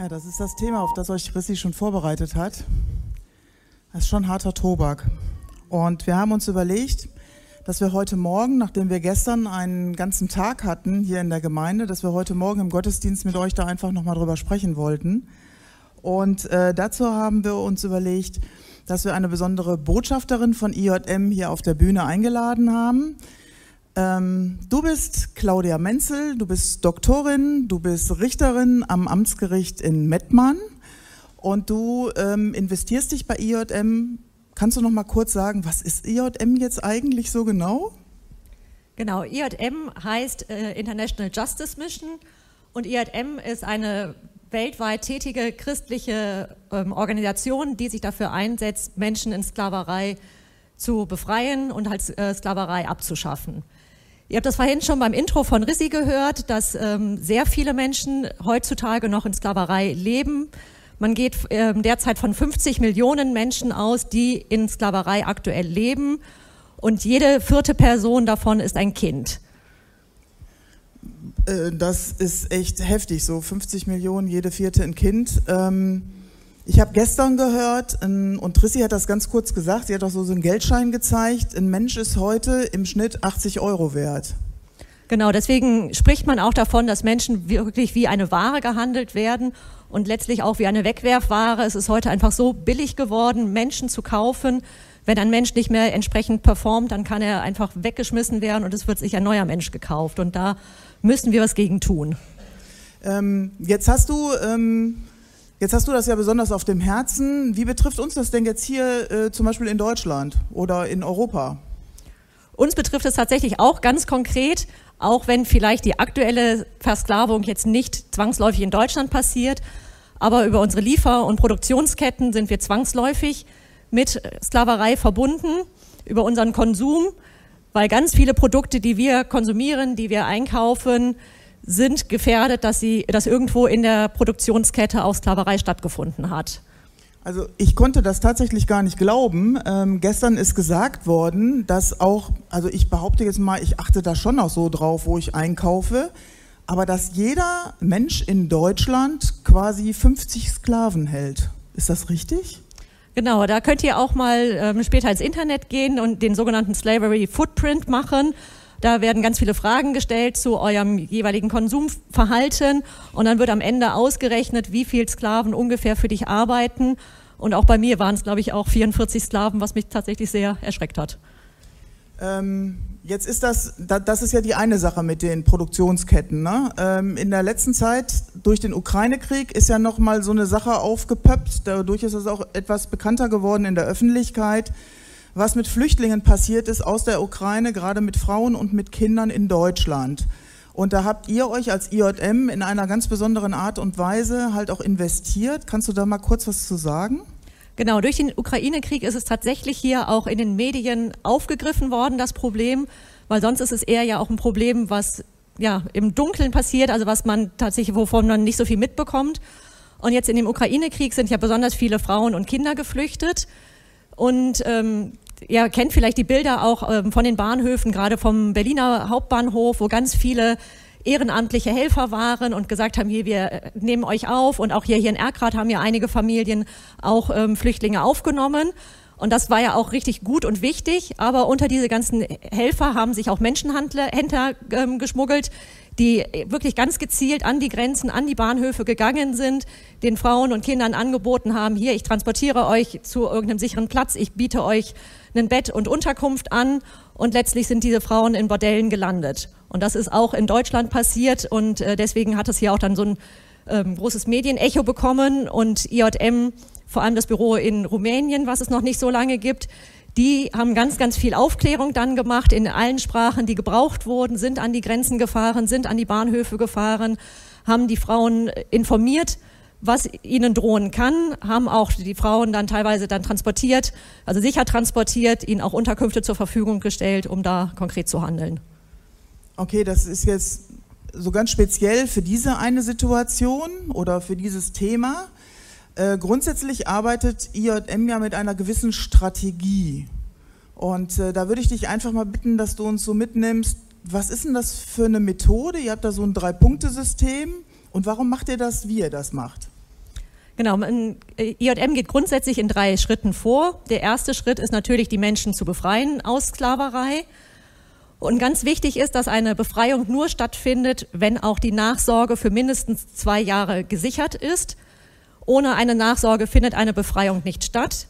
Ja, das ist das Thema, auf das euch Chrissy schon vorbereitet hat. Das ist schon harter Tobak. Und wir haben uns überlegt, dass wir heute Morgen, nachdem wir gestern einen ganzen Tag hatten hier in der Gemeinde, dass wir heute Morgen im Gottesdienst mit euch da einfach nochmal drüber sprechen wollten. Und äh, dazu haben wir uns überlegt, dass wir eine besondere Botschafterin von IJM hier auf der Bühne eingeladen haben. Ähm, du bist Claudia Menzel, du bist Doktorin, du bist Richterin am Amtsgericht in Mettmann und du ähm, investierst dich bei IJM. Kannst du noch mal kurz sagen, was ist IJM jetzt eigentlich so genau? Genau, IJM heißt äh, International Justice Mission und IJM ist eine weltweit tätige christliche ähm, Organisation, die sich dafür einsetzt, Menschen in Sklaverei zu befreien und als äh, Sklaverei abzuschaffen. Ihr habt das vorhin schon beim Intro von Rissi gehört, dass ähm, sehr viele Menschen heutzutage noch in Sklaverei leben. Man geht ähm, derzeit von 50 Millionen Menschen aus, die in Sklaverei aktuell leben. Und jede vierte Person davon ist ein Kind. Äh, das ist echt heftig, so 50 Millionen, jede vierte ein Kind. Ähm ich habe gestern gehört, und Trissi hat das ganz kurz gesagt, sie hat auch so einen Geldschein gezeigt, ein Mensch ist heute im Schnitt 80 Euro wert. Genau, deswegen spricht man auch davon, dass Menschen wirklich wie eine Ware gehandelt werden und letztlich auch wie eine Wegwerfware. Es ist heute einfach so billig geworden, Menschen zu kaufen. Wenn ein Mensch nicht mehr entsprechend performt, dann kann er einfach weggeschmissen werden und es wird sich ein neuer Mensch gekauft. Und da müssen wir was gegen tun. Ähm, jetzt hast du ähm, Jetzt hast du das ja besonders auf dem Herzen. Wie betrifft uns das denn jetzt hier äh, zum Beispiel in Deutschland oder in Europa? Uns betrifft es tatsächlich auch ganz konkret, auch wenn vielleicht die aktuelle Versklavung jetzt nicht zwangsläufig in Deutschland passiert. Aber über unsere Liefer- und Produktionsketten sind wir zwangsläufig mit Sklaverei verbunden, über unseren Konsum, weil ganz viele Produkte, die wir konsumieren, die wir einkaufen, sind gefährdet, dass, sie, dass irgendwo in der Produktionskette auch Sklaverei stattgefunden hat. Also ich konnte das tatsächlich gar nicht glauben. Ähm, gestern ist gesagt worden, dass auch, also ich behaupte jetzt mal, ich achte da schon auch so drauf, wo ich einkaufe, aber dass jeder Mensch in Deutschland quasi 50 Sklaven hält. Ist das richtig? Genau, da könnt ihr auch mal ähm, später ins Internet gehen und den sogenannten Slavery Footprint machen. Da werden ganz viele Fragen gestellt zu eurem jeweiligen Konsumverhalten und dann wird am Ende ausgerechnet, wie viele Sklaven ungefähr für dich arbeiten. Und auch bei mir waren es, glaube ich, auch 44 Sklaven, was mich tatsächlich sehr erschreckt hat. Ähm, jetzt ist das, das ist ja die eine Sache mit den Produktionsketten. Ne? Ähm, in der letzten Zeit durch den Ukraine-Krieg ist ja nochmal so eine Sache aufgepöppt. Dadurch ist es auch etwas bekannter geworden in der Öffentlichkeit was mit Flüchtlingen passiert ist aus der Ukraine, gerade mit Frauen und mit Kindern in Deutschland. Und da habt ihr euch als IJM in einer ganz besonderen Art und Weise halt auch investiert. Kannst du da mal kurz was zu sagen? Genau, durch den Ukraine-Krieg ist es tatsächlich hier auch in den Medien aufgegriffen worden, das Problem, weil sonst ist es eher ja auch ein Problem, was ja im Dunkeln passiert, also was man tatsächlich, wovon man nicht so viel mitbekommt. Und jetzt in dem Ukraine-Krieg sind ja besonders viele Frauen und Kinder geflüchtet. Und ähm, ihr kennt vielleicht die Bilder auch ähm, von den Bahnhöfen, gerade vom Berliner Hauptbahnhof, wo ganz viele ehrenamtliche Helfer waren und gesagt haben, hier, wir äh, nehmen euch auf. Und auch hier, hier in Erkrath haben ja einige Familien auch ähm, Flüchtlinge aufgenommen. Und das war ja auch richtig gut und wichtig. Aber unter diese ganzen Helfer haben sich auch Menschenhändler ähm, geschmuggelt, die wirklich ganz gezielt an die Grenzen, an die Bahnhöfe gegangen sind, den Frauen und Kindern angeboten haben, hier, ich transportiere euch zu irgendeinem sicheren Platz, ich biete euch ein Bett und Unterkunft an und letztlich sind diese Frauen in Bordellen gelandet. Und das ist auch in Deutschland passiert und äh, deswegen hat es hier auch dann so ein ähm, großes Medienecho bekommen und IJM, vor allem das Büro in Rumänien, was es noch nicht so lange gibt, die haben ganz, ganz viel Aufklärung dann gemacht in allen Sprachen, die gebraucht wurden, sind an die Grenzen gefahren, sind an die Bahnhöfe gefahren, haben die Frauen informiert, was ihnen drohen kann, haben auch die Frauen dann teilweise dann transportiert, also sicher transportiert, ihnen auch Unterkünfte zur Verfügung gestellt, um da konkret zu handeln. Okay, das ist jetzt so ganz speziell für diese eine Situation oder für dieses Thema. Äh, grundsätzlich arbeitet IJM ja mit einer gewissen Strategie. Und äh, da würde ich dich einfach mal bitten, dass du uns so mitnimmst, was ist denn das für eine Methode? Ihr habt da so ein Drei-Punkte-System und warum macht ihr das, wie ihr das macht? Genau, IJM geht grundsätzlich in drei Schritten vor. Der erste Schritt ist natürlich, die Menschen zu befreien aus Sklaverei. Und ganz wichtig ist, dass eine Befreiung nur stattfindet, wenn auch die Nachsorge für mindestens zwei Jahre gesichert ist. Ohne eine Nachsorge findet eine Befreiung nicht statt.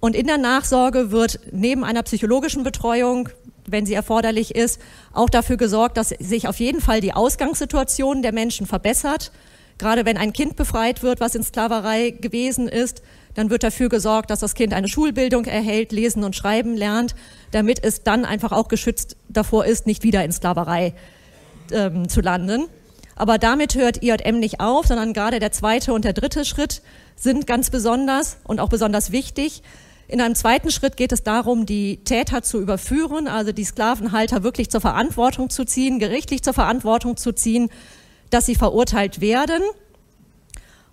Und in der Nachsorge wird neben einer psychologischen Betreuung, wenn sie erforderlich ist, auch dafür gesorgt, dass sich auf jeden Fall die Ausgangssituation der Menschen verbessert. Gerade wenn ein Kind befreit wird, was in Sklaverei gewesen ist, dann wird dafür gesorgt, dass das Kind eine Schulbildung erhält, lesen und schreiben lernt, damit es dann einfach auch geschützt davor ist, nicht wieder in Sklaverei ähm, zu landen. Aber damit hört IJM nicht auf, sondern gerade der zweite und der dritte Schritt sind ganz besonders und auch besonders wichtig. In einem zweiten Schritt geht es darum, die Täter zu überführen, also die Sklavenhalter wirklich zur Verantwortung zu ziehen, gerichtlich zur Verantwortung zu ziehen, dass sie verurteilt werden.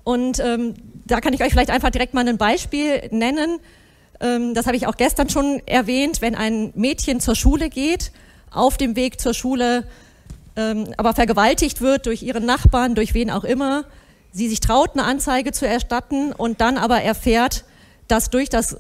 Und ähm, da kann ich euch vielleicht einfach direkt mal ein Beispiel nennen. Ähm, das habe ich auch gestern schon erwähnt. Wenn ein Mädchen zur Schule geht, auf dem Weg zur Schule ähm, aber vergewaltigt wird durch ihren Nachbarn, durch wen auch immer, sie sich traut, eine Anzeige zu erstatten und dann aber erfährt, dass durch das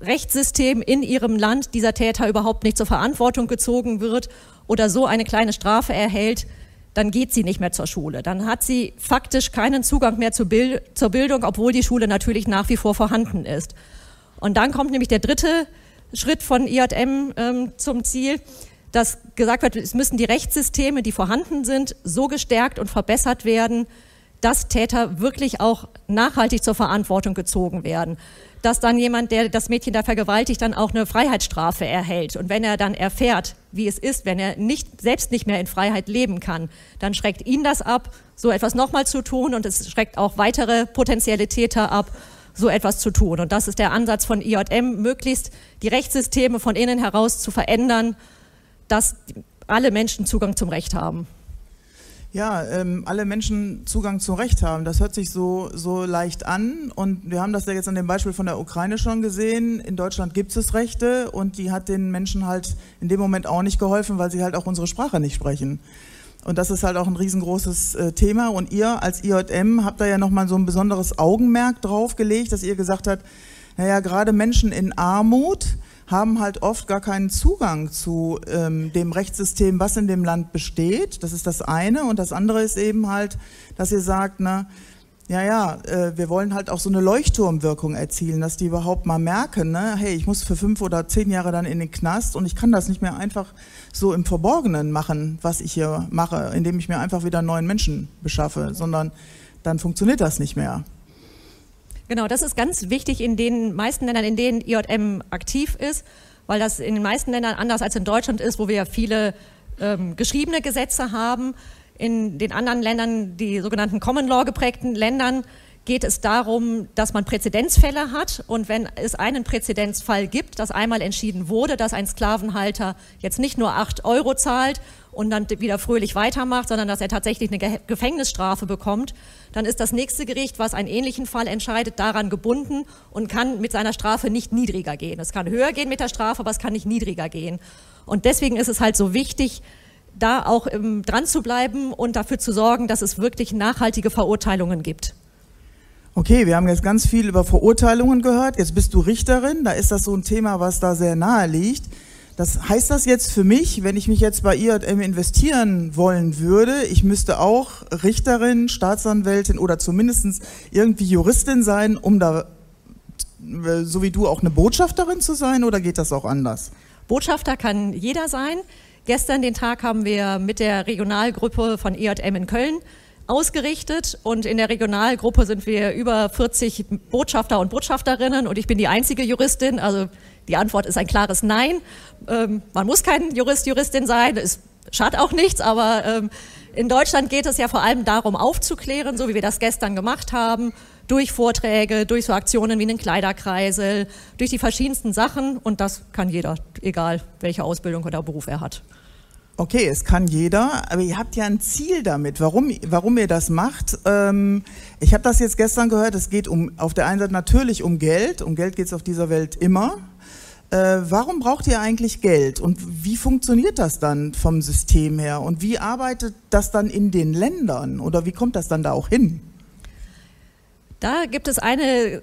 Rechtssystem in ihrem Land dieser Täter überhaupt nicht zur Verantwortung gezogen wird oder so eine kleine Strafe erhält, dann geht sie nicht mehr zur Schule. Dann hat sie faktisch keinen Zugang mehr zur, Bild zur Bildung, obwohl die Schule natürlich nach wie vor vorhanden ist. Und dann kommt nämlich der dritte Schritt von IJM ähm, zum Ziel, dass gesagt wird, es müssen die Rechtssysteme, die vorhanden sind, so gestärkt und verbessert werden, dass Täter wirklich auch nachhaltig zur Verantwortung gezogen werden. Dass dann jemand, der das Mädchen da vergewaltigt, dann auch eine Freiheitsstrafe erhält. Und wenn er dann erfährt, wie es ist, wenn er nicht, selbst nicht mehr in Freiheit leben kann, dann schreckt ihn das ab, so etwas nochmal zu tun und es schreckt auch weitere potenzielle Täter ab, so etwas zu tun. Und das ist der Ansatz von IJM, möglichst die Rechtssysteme von innen heraus zu verändern, dass alle Menschen Zugang zum Recht haben. Ja, ähm, alle Menschen Zugang zum Recht haben. Das hört sich so, so leicht an. Und wir haben das ja jetzt an dem Beispiel von der Ukraine schon gesehen. In Deutschland gibt es Rechte und die hat den Menschen halt in dem Moment auch nicht geholfen, weil sie halt auch unsere Sprache nicht sprechen. Und das ist halt auch ein riesengroßes äh, Thema. Und ihr als IJM habt da ja nochmal so ein besonderes Augenmerk drauf gelegt, dass ihr gesagt habt, naja, gerade Menschen in Armut, haben halt oft gar keinen Zugang zu ähm, dem Rechtssystem, was in dem Land besteht. Das ist das eine. Und das andere ist eben halt, dass ihr sagt, na, ja, ja, äh, wir wollen halt auch so eine Leuchtturmwirkung erzielen, dass die überhaupt mal merken, ne, hey, ich muss für fünf oder zehn Jahre dann in den Knast und ich kann das nicht mehr einfach so im Verborgenen machen, was ich hier mache, indem ich mir einfach wieder neuen Menschen beschaffe, sondern dann funktioniert das nicht mehr. Genau, das ist ganz wichtig in den meisten Ländern, in denen IJM aktiv ist, weil das in den meisten Ländern anders als in Deutschland ist, wo wir viele ähm, geschriebene Gesetze haben. In den anderen Ländern, die sogenannten Common Law geprägten Ländern, geht es darum, dass man Präzedenzfälle hat. Und wenn es einen Präzedenzfall gibt, dass einmal entschieden wurde, dass ein Sklavenhalter jetzt nicht nur acht Euro zahlt und dann wieder fröhlich weitermacht, sondern dass er tatsächlich eine Gefängnisstrafe bekommt, dann ist das nächste Gericht, was einen ähnlichen Fall entscheidet, daran gebunden und kann mit seiner Strafe nicht niedriger gehen. Es kann höher gehen mit der Strafe, aber es kann nicht niedriger gehen. Und deswegen ist es halt so wichtig, da auch ähm, dran zu bleiben und dafür zu sorgen, dass es wirklich nachhaltige Verurteilungen gibt. Okay, wir haben jetzt ganz viel über Verurteilungen gehört. Jetzt bist du Richterin. Da ist das so ein Thema, was da sehr nahe liegt. Das heißt das jetzt für mich, wenn ich mich jetzt bei IJM investieren wollen würde, ich müsste auch Richterin, Staatsanwältin oder zumindest irgendwie Juristin sein, um da, so wie du, auch eine Botschafterin zu sein oder geht das auch anders? Botschafter kann jeder sein. Gestern den Tag haben wir mit der Regionalgruppe von IJM in Köln ausgerichtet und in der Regionalgruppe sind wir über 40 Botschafter und Botschafterinnen und ich bin die einzige Juristin. Also die Antwort ist ein klares Nein. Ähm, man muss kein Jurist, Juristin sein, es schadet auch nichts, aber ähm, in Deutschland geht es ja vor allem darum, aufzuklären, so wie wir das gestern gemacht haben, durch Vorträge, durch so Aktionen wie einen Kleiderkreisel, durch die verschiedensten Sachen und das kann jeder, egal welche Ausbildung oder Beruf er hat. Okay, es kann jeder, aber ihr habt ja ein Ziel damit, warum, warum ihr das macht. Ähm, ich habe das jetzt gestern gehört, es geht um, auf der einen Seite natürlich um Geld, um Geld geht es auf dieser Welt immer. Äh, warum braucht ihr eigentlich Geld und wie funktioniert das dann vom System her und wie arbeitet das dann in den Ländern oder wie kommt das dann da auch hin? Da gibt es eine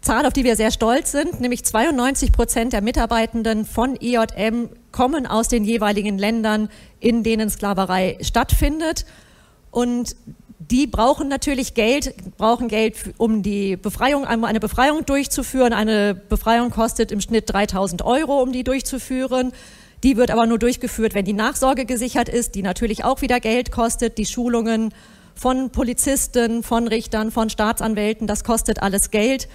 Zahl, auf die wir sehr stolz sind, nämlich 92 Prozent der Mitarbeitenden von IJM kommen aus den jeweiligen Ländern, in denen Sklaverei stattfindet. Und die brauchen natürlich Geld, brauchen Geld, um die Befreiung, eine Befreiung durchzuführen. Eine Befreiung kostet im Schnitt 3000 Euro, um die durchzuführen. Die wird aber nur durchgeführt, wenn die Nachsorge gesichert ist, die natürlich auch wieder Geld kostet. Die Schulungen von Polizisten, von Richtern, von Staatsanwälten, das kostet alles Geld.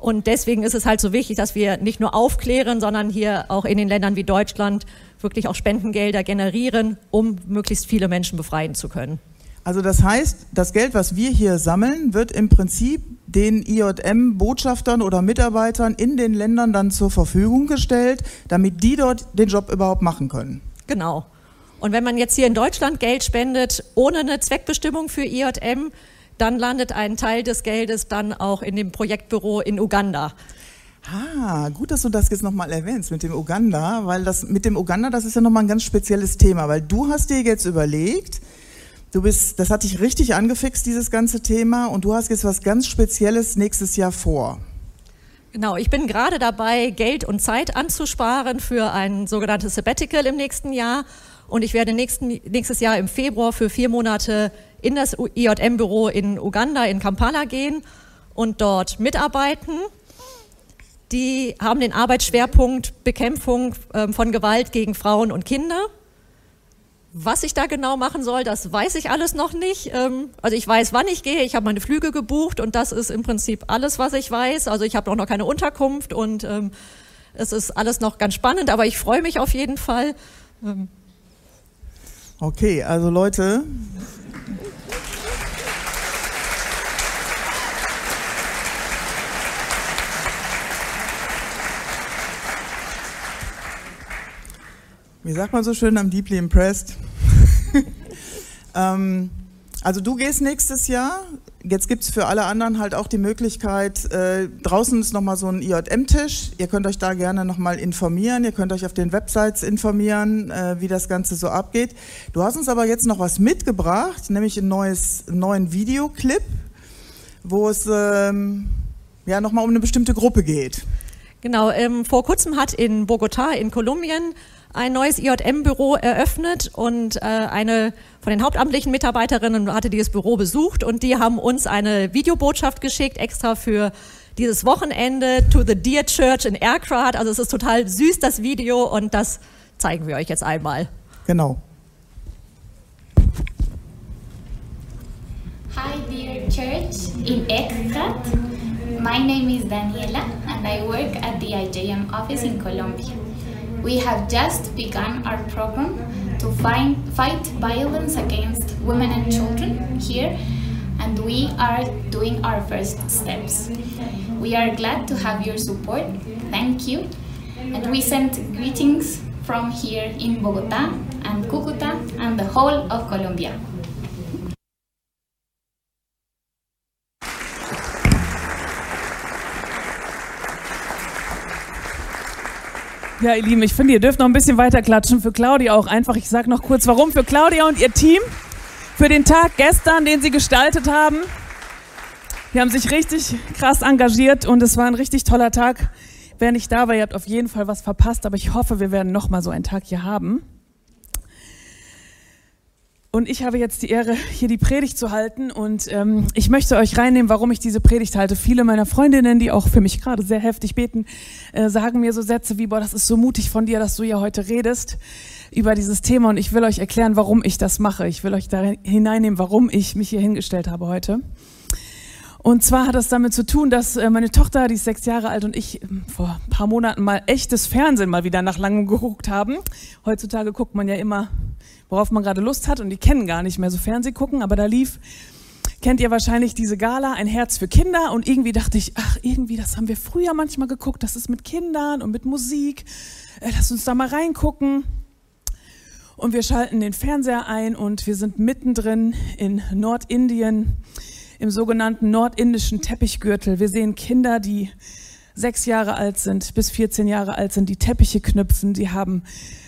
Und deswegen ist es halt so wichtig, dass wir nicht nur aufklären, sondern hier auch in den Ländern wie Deutschland wirklich auch Spendengelder generieren, um möglichst viele Menschen befreien zu können. Also das heißt, das Geld, was wir hier sammeln, wird im Prinzip den IJM-Botschaftern oder Mitarbeitern in den Ländern dann zur Verfügung gestellt, damit die dort den Job überhaupt machen können. Genau. Und wenn man jetzt hier in Deutschland Geld spendet, ohne eine Zweckbestimmung für IJM, dann landet ein Teil des Geldes dann auch in dem Projektbüro in Uganda. Ah, gut, dass du das jetzt nochmal erwähnst mit dem Uganda, weil das mit dem Uganda, das ist ja nochmal ein ganz spezielles Thema, weil du hast dir jetzt überlegt, Du bist, das hat dich richtig angefixt, dieses ganze Thema, und du hast jetzt was ganz Spezielles nächstes Jahr vor. Genau, ich bin gerade dabei, Geld und Zeit anzusparen für ein sogenanntes Sabbatical im nächsten Jahr. Und ich werde nächsten, nächstes Jahr im Februar für vier Monate in das IJM-Büro in Uganda, in Kampala gehen und dort mitarbeiten. Die haben den Arbeitsschwerpunkt Bekämpfung ähm, von Gewalt gegen Frauen und Kinder. Was ich da genau machen soll, das weiß ich alles noch nicht. Ähm, also ich weiß, wann ich gehe. Ich habe meine Flüge gebucht und das ist im Prinzip alles, was ich weiß. Also ich habe auch noch keine Unterkunft und ähm, es ist alles noch ganz spannend, aber ich freue mich auf jeden Fall. Okay, also Leute. Wie sagt man so schön, I'm deeply impressed. ähm, also du gehst nächstes Jahr. Jetzt gibt es für alle anderen halt auch die Möglichkeit, äh, draußen ist nochmal so ein IJM-Tisch. Ihr könnt euch da gerne nochmal informieren. Ihr könnt euch auf den Websites informieren, äh, wie das Ganze so abgeht. Du hast uns aber jetzt noch was mitgebracht, nämlich ein neues, einen neuen Videoclip, wo es ähm, ja nochmal um eine bestimmte Gruppe geht. Genau, ähm, vor kurzem hat in Bogotá in Kolumbien ein neues IJM-Büro eröffnet und äh, eine von den hauptamtlichen Mitarbeiterinnen hatte dieses Büro besucht und die haben uns eine Videobotschaft geschickt, extra für dieses Wochenende to the Dear Church in Erkrath. Also es ist total süß, das Video, und das zeigen wir euch jetzt einmal. Genau. Hi, dear church in Erkrath. My name is Daniela and I work at the IJM office in Colombia. We have just begun our program to find, fight violence against women and children here, and we are doing our first steps. We are glad to have your support. Thank you. And we send greetings from here in Bogota and Cucuta and the whole of Colombia. Ja, ihr Lieben, ich finde, ihr dürft noch ein bisschen weiter klatschen. Für Claudia auch einfach. Ich sage noch kurz, warum. Für Claudia und ihr Team. Für den Tag gestern, den sie gestaltet haben. Die haben sich richtig krass engagiert und es war ein richtig toller Tag. Wer nicht da war, ihr habt auf jeden Fall was verpasst, aber ich hoffe, wir werden noch mal so einen Tag hier haben. Und ich habe jetzt die Ehre, hier die Predigt zu halten. Und ähm, ich möchte euch reinnehmen, warum ich diese Predigt halte. Viele meiner Freundinnen, die auch für mich gerade sehr heftig beten, äh, sagen mir so Sätze wie, boah, das ist so mutig von dir, dass du ja heute redest über dieses Thema. Und ich will euch erklären, warum ich das mache. Ich will euch da hineinnehmen, warum ich mich hier hingestellt habe heute. Und zwar hat das damit zu tun, dass äh, meine Tochter, die ist sechs Jahre alt, und ich ähm, vor ein paar Monaten mal echtes Fernsehen mal wieder nach langem geguckt haben. Heutzutage guckt man ja immer worauf man gerade Lust hat und die kennen gar nicht mehr so Fernseh gucken, aber da lief, kennt ihr wahrscheinlich diese Gala, ein Herz für Kinder und irgendwie dachte ich, ach irgendwie, das haben wir früher manchmal geguckt, das ist mit Kindern und mit Musik, äh, lass uns da mal reingucken. Und wir schalten den Fernseher ein und wir sind mittendrin in Nordindien, im sogenannten nordindischen Teppichgürtel. Wir sehen Kinder, die sechs Jahre alt sind, bis 14 Jahre alt sind, die Teppiche knüpfen. Sie haben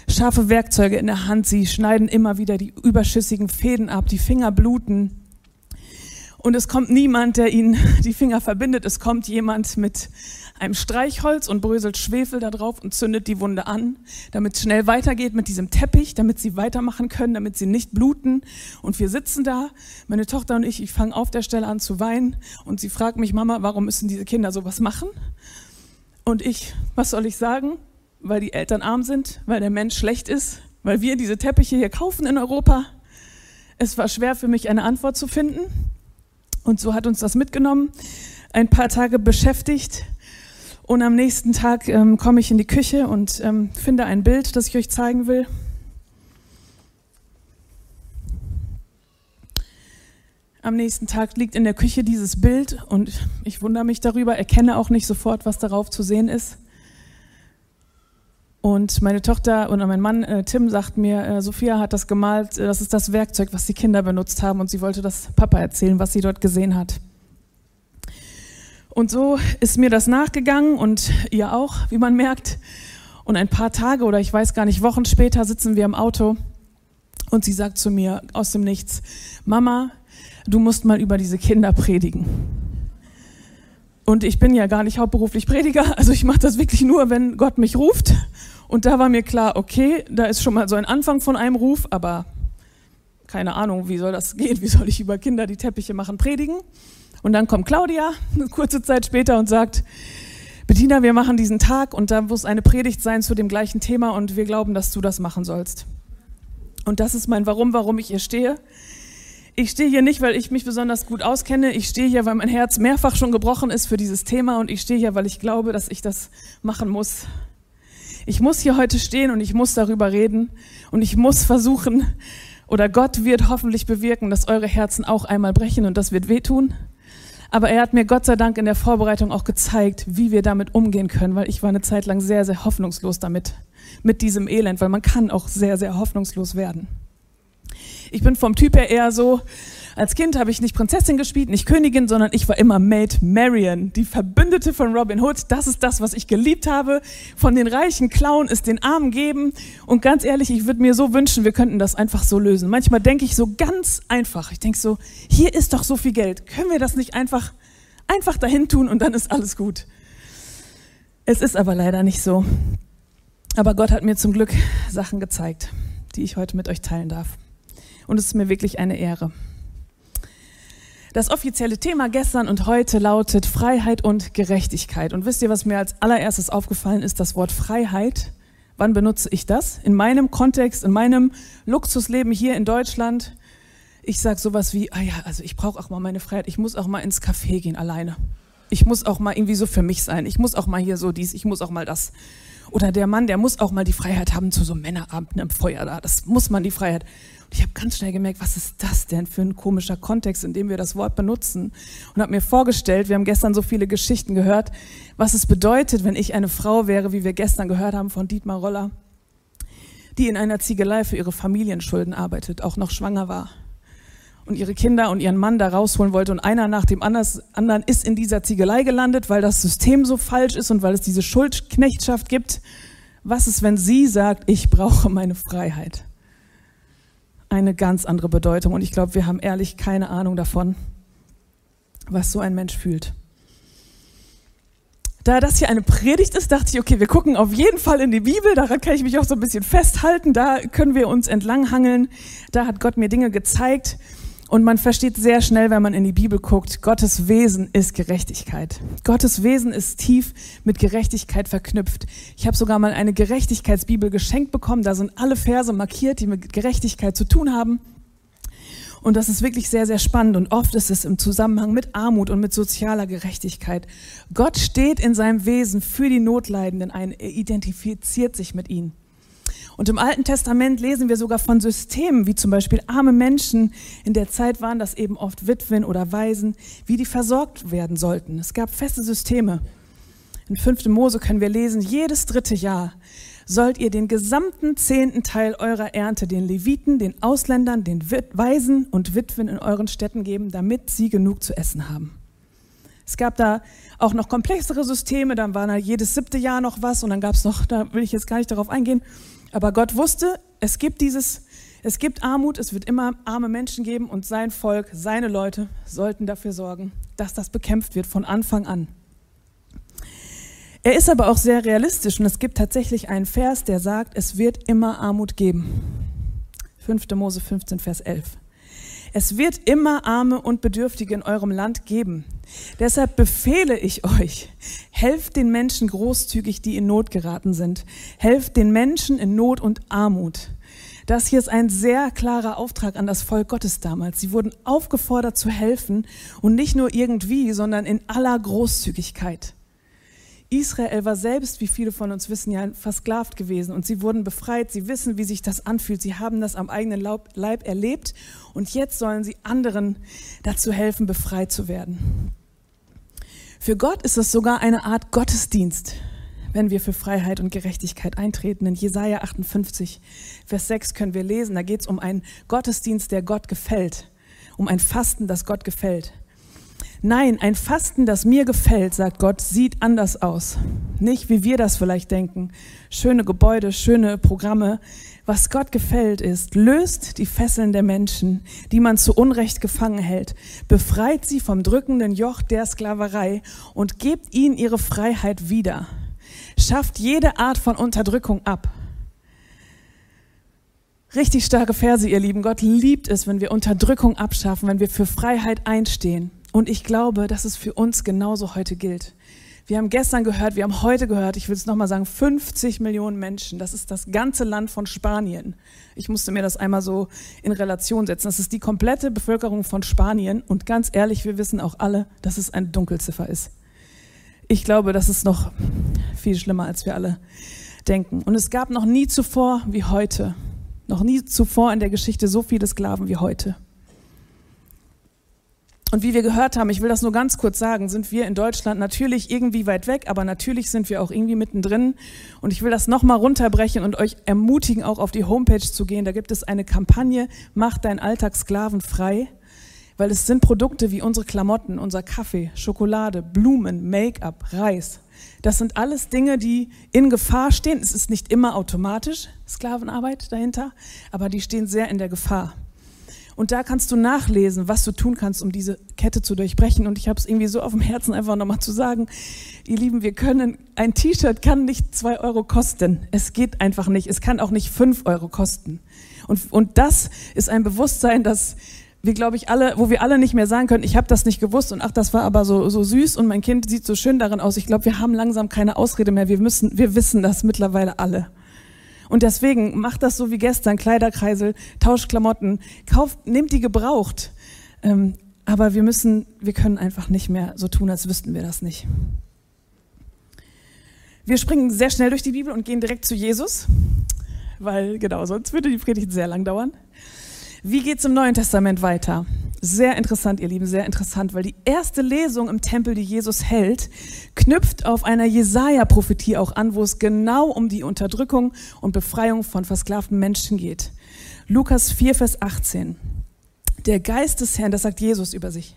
scharfe Werkzeuge in der Hand. Sie schneiden immer wieder die überschüssigen Fäden ab. Die Finger bluten. Und es kommt niemand, der ihnen die Finger verbindet. Es kommt jemand mit einem Streichholz und bröselt Schwefel da drauf und zündet die Wunde an, damit es schnell weitergeht mit diesem Teppich, damit sie weitermachen können, damit sie nicht bluten. Und wir sitzen da, meine Tochter und ich, ich fange auf der Stelle an zu weinen und sie fragt mich, Mama, warum müssen diese Kinder sowas machen? Und ich, was soll ich sagen? Weil die Eltern arm sind, weil der Mensch schlecht ist, weil wir diese Teppiche hier kaufen in Europa. Es war schwer für mich, eine Antwort zu finden. Und so hat uns das mitgenommen, ein paar Tage beschäftigt. Und am nächsten Tag ähm, komme ich in die Küche und ähm, finde ein Bild, das ich euch zeigen will. Am nächsten Tag liegt in der Küche dieses Bild und ich wundere mich darüber, erkenne auch nicht sofort, was darauf zu sehen ist. Und meine Tochter und mein Mann äh, Tim sagt mir, äh, Sophia hat das gemalt, äh, das ist das Werkzeug, was die Kinder benutzt haben und sie wollte das Papa erzählen, was sie dort gesehen hat. Und so ist mir das nachgegangen und ihr auch, wie man merkt. Und ein paar Tage oder ich weiß gar nicht, Wochen später sitzen wir im Auto und sie sagt zu mir aus dem Nichts, Mama, du musst mal über diese Kinder predigen. Und ich bin ja gar nicht hauptberuflich Prediger, also ich mache das wirklich nur, wenn Gott mich ruft. Und da war mir klar, okay, da ist schon mal so ein Anfang von einem Ruf, aber keine Ahnung, wie soll das gehen? Wie soll ich über Kinder, die Teppiche machen, predigen? Und dann kommt Claudia eine kurze Zeit später und sagt, Bettina, wir machen diesen Tag und da muss eine Predigt sein zu dem gleichen Thema und wir glauben, dass du das machen sollst. Und das ist mein Warum, warum ich hier stehe. Ich stehe hier nicht, weil ich mich besonders gut auskenne. Ich stehe hier, weil mein Herz mehrfach schon gebrochen ist für dieses Thema und ich stehe hier, weil ich glaube, dass ich das machen muss ich muss hier heute stehen und ich muss darüber reden und ich muss versuchen, oder Gott wird hoffentlich bewirken, dass eure Herzen auch einmal brechen und das wird wehtun. Aber er hat mir Gott sei Dank in der Vorbereitung auch gezeigt, wie wir damit umgehen können, weil ich war eine Zeit lang sehr, sehr hoffnungslos damit, mit diesem Elend, weil man kann auch sehr, sehr hoffnungslos werden. Ich bin vom Typ her eher so, als Kind habe ich nicht Prinzessin gespielt, nicht Königin, sondern ich war immer Maid Marian, die Verbündete von Robin Hood. Das ist das, was ich geliebt habe. Von den reichen klauen, es den Armen geben. Und ganz ehrlich, ich würde mir so wünschen, wir könnten das einfach so lösen. Manchmal denke ich so ganz einfach. Ich denke so, hier ist doch so viel Geld. Können wir das nicht einfach, einfach dahin tun und dann ist alles gut? Es ist aber leider nicht so. Aber Gott hat mir zum Glück Sachen gezeigt, die ich heute mit euch teilen darf. Und es ist mir wirklich eine Ehre. Das offizielle Thema gestern und heute lautet Freiheit und Gerechtigkeit. Und wisst ihr, was mir als allererstes aufgefallen ist? Das Wort Freiheit. Wann benutze ich das? In meinem Kontext, in meinem Luxusleben hier in Deutschland. Ich sage sowas wie, ah ja, also ich brauche auch mal meine Freiheit. Ich muss auch mal ins Café gehen alleine. Ich muss auch mal irgendwie so für mich sein. Ich muss auch mal hier so dies, ich muss auch mal das. Oder der Mann, der muss auch mal die Freiheit haben zu so einem Männerabend im Feuer da. Das muss man die Freiheit ich habe ganz schnell gemerkt, was ist das denn für ein komischer Kontext, in dem wir das Wort benutzen. Und habe mir vorgestellt, wir haben gestern so viele Geschichten gehört, was es bedeutet, wenn ich eine Frau wäre, wie wir gestern gehört haben von Dietmar Roller, die in einer Ziegelei für ihre Familienschulden arbeitet, auch noch schwanger war und ihre Kinder und ihren Mann da rausholen wollte und einer nach dem anderen ist in dieser Ziegelei gelandet, weil das System so falsch ist und weil es diese Schuldknechtschaft gibt. Was ist, wenn sie sagt, ich brauche meine Freiheit? Eine ganz andere Bedeutung. Und ich glaube, wir haben ehrlich keine Ahnung davon, was so ein Mensch fühlt. Da das hier eine Predigt ist, dachte ich, okay, wir gucken auf jeden Fall in die Bibel, daran kann ich mich auch so ein bisschen festhalten, da können wir uns entlanghangeln, da hat Gott mir Dinge gezeigt, und man versteht sehr schnell, wenn man in die Bibel guckt, Gottes Wesen ist Gerechtigkeit. Gottes Wesen ist tief mit Gerechtigkeit verknüpft. Ich habe sogar mal eine Gerechtigkeitsbibel geschenkt bekommen. Da sind alle Verse markiert, die mit Gerechtigkeit zu tun haben. Und das ist wirklich sehr, sehr spannend. Und oft ist es im Zusammenhang mit Armut und mit sozialer Gerechtigkeit. Gott steht in seinem Wesen für die Notleidenden ein. Er identifiziert sich mit ihnen. Und im Alten Testament lesen wir sogar von Systemen, wie zum Beispiel arme Menschen. In der Zeit waren das eben oft Witwen oder Waisen, wie die versorgt werden sollten. Es gab feste Systeme. In 5. Mose können wir lesen, jedes dritte Jahr sollt ihr den gesamten zehnten Teil eurer Ernte den Leviten, den Ausländern, den Waisen und Witwen in euren Städten geben, damit sie genug zu essen haben. Es gab da auch noch komplexere Systeme, dann war da jedes siebte Jahr noch was und dann gab es noch, da will ich jetzt gar nicht darauf eingehen, aber Gott wusste, es gibt dieses, Es gibt Armut, es wird immer arme Menschen geben und sein Volk, seine Leute sollten dafür sorgen, dass das bekämpft wird von Anfang an. Er ist aber auch sehr realistisch und es gibt tatsächlich einen Vers, der sagt, es wird immer Armut geben. 5. Mose 15, Vers 11. Es wird immer Arme und Bedürftige in eurem Land geben. Deshalb befehle ich euch, helft den Menschen großzügig, die in Not geraten sind. Helft den Menschen in Not und Armut. Das hier ist ein sehr klarer Auftrag an das Volk Gottes damals. Sie wurden aufgefordert zu helfen und nicht nur irgendwie, sondern in aller Großzügigkeit. Israel war selbst, wie viele von uns wissen, ja versklavt gewesen und sie wurden befreit. Sie wissen, wie sich das anfühlt. Sie haben das am eigenen Leib erlebt und jetzt sollen sie anderen dazu helfen, befreit zu werden. Für Gott ist es sogar eine Art Gottesdienst, wenn wir für Freiheit und Gerechtigkeit eintreten. In Jesaja 58, Vers 6 können wir lesen, da geht es um einen Gottesdienst, der Gott gefällt, um ein Fasten, das Gott gefällt. Nein, ein Fasten, das mir gefällt, sagt Gott, sieht anders aus. Nicht wie wir das vielleicht denken. Schöne Gebäude, schöne Programme. Was Gott gefällt ist, löst die Fesseln der Menschen, die man zu Unrecht gefangen hält, befreit sie vom drückenden Joch der Sklaverei und gebt ihnen ihre Freiheit wieder. Schafft jede Art von Unterdrückung ab. Richtig starke Verse, ihr Lieben. Gott liebt es, wenn wir Unterdrückung abschaffen, wenn wir für Freiheit einstehen. Und ich glaube, dass es für uns genauso heute gilt. Wir haben gestern gehört, wir haben heute gehört, ich will es nochmal sagen, 50 Millionen Menschen. Das ist das ganze Land von Spanien. Ich musste mir das einmal so in Relation setzen. Das ist die komplette Bevölkerung von Spanien. Und ganz ehrlich, wir wissen auch alle, dass es eine Dunkelziffer ist. Ich glaube, das ist noch viel schlimmer, als wir alle denken. Und es gab noch nie zuvor wie heute, noch nie zuvor in der Geschichte so viele Sklaven wie heute. Und wie wir gehört haben, ich will das nur ganz kurz sagen, sind wir in Deutschland natürlich irgendwie weit weg, aber natürlich sind wir auch irgendwie mittendrin. Und ich will das nochmal runterbrechen und euch ermutigen, auch auf die Homepage zu gehen. Da gibt es eine Kampagne, mach dein Alltag sklavenfrei. Weil es sind Produkte wie unsere Klamotten, unser Kaffee, Schokolade, Blumen, Make-up, Reis. Das sind alles Dinge, die in Gefahr stehen. Es ist nicht immer automatisch Sklavenarbeit dahinter, aber die stehen sehr in der Gefahr. Und da kannst du nachlesen, was du tun kannst, um diese Kette zu durchbrechen. Und ich habe es irgendwie so auf dem Herzen, einfach nochmal zu sagen, ihr Lieben, wir können, ein T-Shirt kann nicht zwei Euro kosten. Es geht einfach nicht. Es kann auch nicht fünf Euro kosten. Und, und das ist ein Bewusstsein, dass wir, glaube ich, alle, wo wir alle nicht mehr sagen können, ich habe das nicht gewusst und ach, das war aber so, so süß und mein Kind sieht so schön darin aus. Ich glaube, wir haben langsam keine Ausrede mehr. Wir müssen, wir wissen das mittlerweile alle. Und deswegen macht das so wie gestern, Kleiderkreisel, tauscht Klamotten, kauft, nehmt die gebraucht. Ähm, aber wir müssen, wir können einfach nicht mehr so tun, als wüssten wir das nicht. Wir springen sehr schnell durch die Bibel und gehen direkt zu Jesus, weil genau, sonst würde die Predigt sehr lang dauern. Wie geht es im Neuen Testament weiter? Sehr interessant, ihr Lieben, sehr interessant, weil die erste Lesung im Tempel, die Jesus hält, knüpft auf einer Jesaja-Prophetie auch an, wo es genau um die Unterdrückung und Befreiung von versklavten Menschen geht. Lukas 4, Vers 18. Der Geist des Herrn, das sagt Jesus über sich,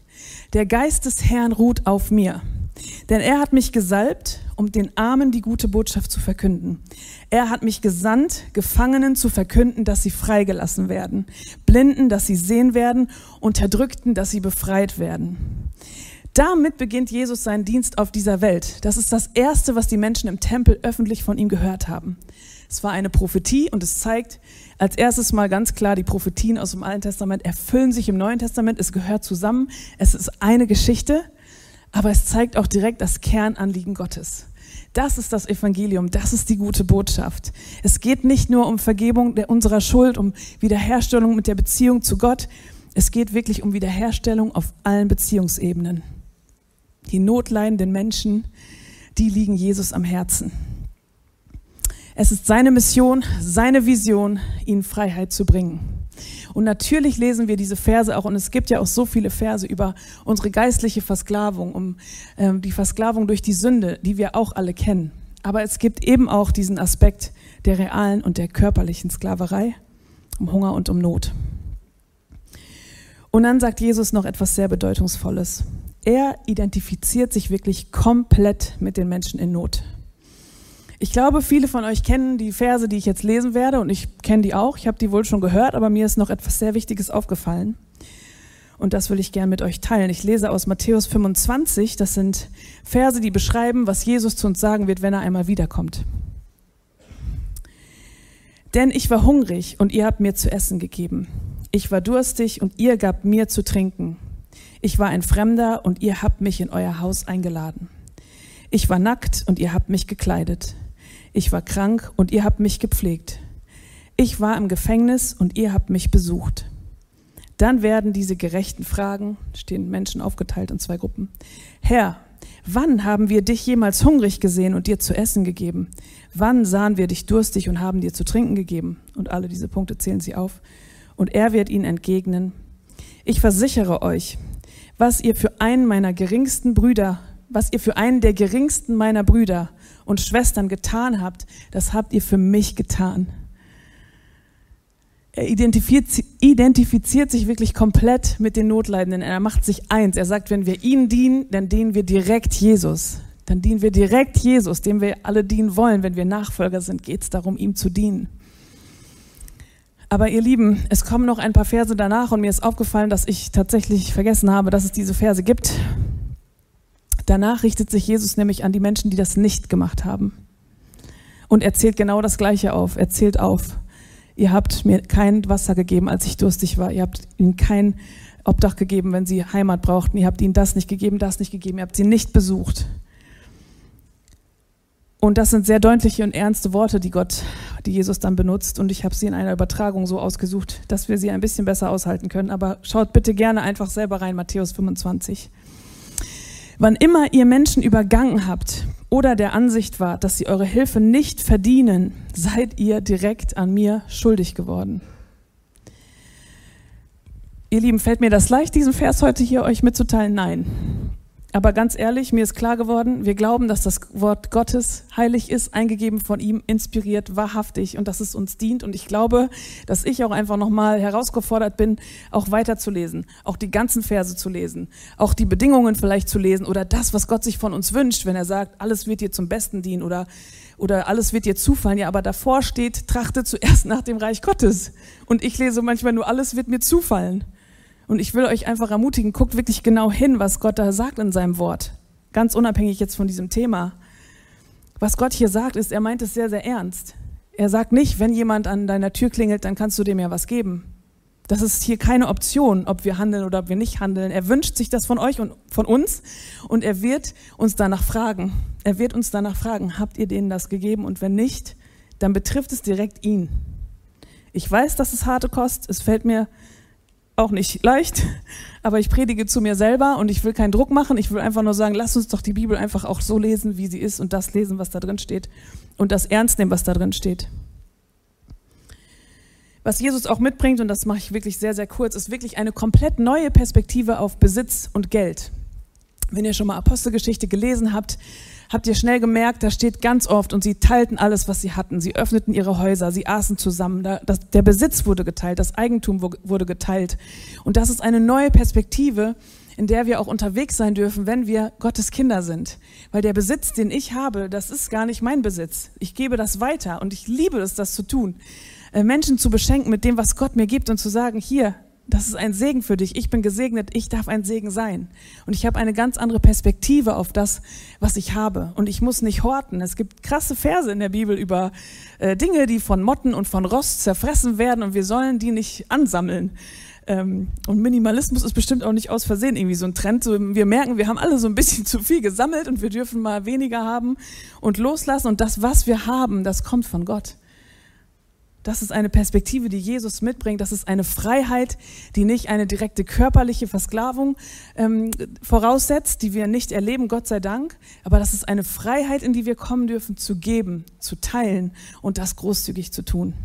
der Geist des Herrn ruht auf mir denn er hat mich gesalbt, um den Armen die gute Botschaft zu verkünden. Er hat mich gesandt, Gefangenen zu verkünden, dass sie freigelassen werden, Blinden, dass sie sehen werden, Unterdrückten, dass sie befreit werden. Damit beginnt Jesus seinen Dienst auf dieser Welt. Das ist das Erste, was die Menschen im Tempel öffentlich von ihm gehört haben. Es war eine Prophetie und es zeigt als erstes mal ganz klar, die Prophetien aus dem Alten Testament erfüllen sich im Neuen Testament. Es gehört zusammen. Es ist eine Geschichte aber es zeigt auch direkt das Kernanliegen Gottes. Das ist das Evangelium, das ist die gute Botschaft. Es geht nicht nur um Vergebung der, unserer Schuld, um Wiederherstellung mit der Beziehung zu Gott, es geht wirklich um Wiederherstellung auf allen Beziehungsebenen. Die notleidenden Menschen, die liegen Jesus am Herzen. Es ist seine Mission, seine Vision, ihnen Freiheit zu bringen. Und natürlich lesen wir diese Verse auch, und es gibt ja auch so viele Verse über unsere geistliche Versklavung, um ähm, die Versklavung durch die Sünde, die wir auch alle kennen. Aber es gibt eben auch diesen Aspekt der realen und der körperlichen Sklaverei, um Hunger und um Not. Und dann sagt Jesus noch etwas sehr Bedeutungsvolles. Er identifiziert sich wirklich komplett mit den Menschen in Not. Ich glaube, viele von euch kennen die Verse, die ich jetzt lesen werde, und ich kenne die auch. Ich habe die wohl schon gehört, aber mir ist noch etwas sehr Wichtiges aufgefallen. Und das will ich gern mit euch teilen. Ich lese aus Matthäus 25. Das sind Verse, die beschreiben, was Jesus zu uns sagen wird, wenn er einmal wiederkommt. Denn ich war hungrig und ihr habt mir zu essen gegeben. Ich war durstig und ihr gabt mir zu trinken. Ich war ein Fremder und ihr habt mich in euer Haus eingeladen. Ich war nackt und ihr habt mich gekleidet. Ich war krank und ihr habt mich gepflegt. Ich war im Gefängnis und ihr habt mich besucht. Dann werden diese gerechten Fragen, stehen Menschen aufgeteilt in zwei Gruppen. Herr, wann haben wir dich jemals hungrig gesehen und dir zu essen gegeben? Wann sahen wir dich durstig und haben dir zu trinken gegeben? Und alle diese Punkte zählen sie auf. Und er wird ihnen entgegnen, ich versichere euch, was ihr für einen meiner geringsten Brüder, was ihr für einen der geringsten meiner Brüder und Schwestern getan habt, das habt ihr für mich getan. Er identifiziert, identifiziert sich wirklich komplett mit den Notleidenden. Er macht sich eins. Er sagt, wenn wir ihnen dienen, dann dienen wir direkt Jesus dann dienen wir direkt Jesus, dem wir alle dienen wollen. Wenn wir Nachfolger sind, geht es darum, ihm zu dienen. Aber ihr Lieben, es kommen noch ein paar Verse danach und mir ist aufgefallen, dass ich tatsächlich vergessen habe, dass es diese Verse gibt. Danach richtet sich Jesus nämlich an die Menschen, die das nicht gemacht haben. Und er zählt genau das Gleiche auf. Er zählt auf, ihr habt mir kein Wasser gegeben, als ich durstig war. Ihr habt ihnen kein Obdach gegeben, wenn sie Heimat brauchten. Ihr habt ihnen das nicht gegeben, das nicht gegeben. Ihr habt sie nicht besucht. Und das sind sehr deutliche und ernste Worte, die Gott, die Jesus dann benutzt. Und ich habe sie in einer Übertragung so ausgesucht, dass wir sie ein bisschen besser aushalten können. Aber schaut bitte gerne einfach selber rein, Matthäus 25. Wann immer ihr Menschen übergangen habt oder der Ansicht wart, dass sie eure Hilfe nicht verdienen, seid ihr direkt an mir schuldig geworden. Ihr Lieben, fällt mir das leicht, diesen Vers heute hier euch mitzuteilen? Nein. Aber ganz ehrlich, mir ist klar geworden, wir glauben, dass das Wort Gottes heilig ist, eingegeben von ihm, inspiriert, wahrhaftig und dass es uns dient. Und ich glaube, dass ich auch einfach nochmal herausgefordert bin, auch weiterzulesen, auch die ganzen Verse zu lesen, auch die Bedingungen vielleicht zu lesen oder das, was Gott sich von uns wünscht, wenn er sagt, alles wird dir zum Besten dienen oder, oder alles wird dir zufallen. Ja, aber davor steht, trachte zuerst nach dem Reich Gottes. Und ich lese manchmal nur, alles wird mir zufallen. Und ich will euch einfach ermutigen, guckt wirklich genau hin, was Gott da sagt in seinem Wort. Ganz unabhängig jetzt von diesem Thema. Was Gott hier sagt, ist, er meint es sehr, sehr ernst. Er sagt nicht, wenn jemand an deiner Tür klingelt, dann kannst du dem ja was geben. Das ist hier keine Option, ob wir handeln oder ob wir nicht handeln. Er wünscht sich das von euch und von uns und er wird uns danach fragen. Er wird uns danach fragen, habt ihr denen das gegeben? Und wenn nicht, dann betrifft es direkt ihn. Ich weiß, dass es harte Kost. Es fällt mir auch nicht leicht, aber ich predige zu mir selber und ich will keinen Druck machen. Ich will einfach nur sagen, lass uns doch die Bibel einfach auch so lesen, wie sie ist und das lesen, was da drin steht und das ernst nehmen, was da drin steht. Was Jesus auch mitbringt, und das mache ich wirklich sehr, sehr kurz, ist wirklich eine komplett neue Perspektive auf Besitz und Geld. Wenn ihr schon mal Apostelgeschichte gelesen habt, habt ihr schnell gemerkt, da steht ganz oft, und sie teilten alles, was sie hatten. Sie öffneten ihre Häuser, sie aßen zusammen. Da, das, der Besitz wurde geteilt, das Eigentum wurde geteilt. Und das ist eine neue Perspektive, in der wir auch unterwegs sein dürfen, wenn wir Gottes Kinder sind. Weil der Besitz, den ich habe, das ist gar nicht mein Besitz. Ich gebe das weiter und ich liebe es, das zu tun. Äh, Menschen zu beschenken mit dem, was Gott mir gibt und zu sagen, hier, das ist ein Segen für dich. Ich bin gesegnet, ich darf ein Segen sein. Und ich habe eine ganz andere Perspektive auf das, was ich habe. Und ich muss nicht horten. Es gibt krasse Verse in der Bibel über äh, Dinge, die von Motten und von Rost zerfressen werden und wir sollen die nicht ansammeln. Ähm, und Minimalismus ist bestimmt auch nicht aus Versehen irgendwie so ein Trend. So, wir merken, wir haben alle so ein bisschen zu viel gesammelt und wir dürfen mal weniger haben und loslassen. Und das, was wir haben, das kommt von Gott. Das ist eine Perspektive, die Jesus mitbringt. Das ist eine Freiheit, die nicht eine direkte körperliche Versklavung ähm, voraussetzt, die wir nicht erleben, Gott sei Dank. Aber das ist eine Freiheit, in die wir kommen dürfen, zu geben, zu teilen und das großzügig zu tun.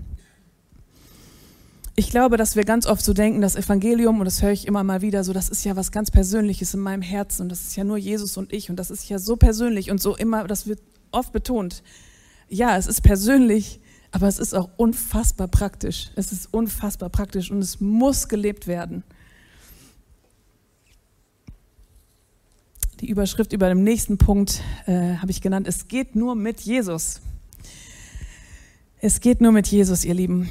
Ich glaube, dass wir ganz oft so denken, das Evangelium, und das höre ich immer mal wieder, so, das ist ja was ganz Persönliches in meinem Herzen und das ist ja nur Jesus und ich und das ist ja so persönlich und so immer, das wird oft betont. Ja, es ist persönlich, aber es ist auch unfassbar praktisch. Es ist unfassbar praktisch und es muss gelebt werden. Die Überschrift über dem nächsten Punkt äh, habe ich genannt, es geht nur mit Jesus. Es geht nur mit Jesus, ihr Lieben.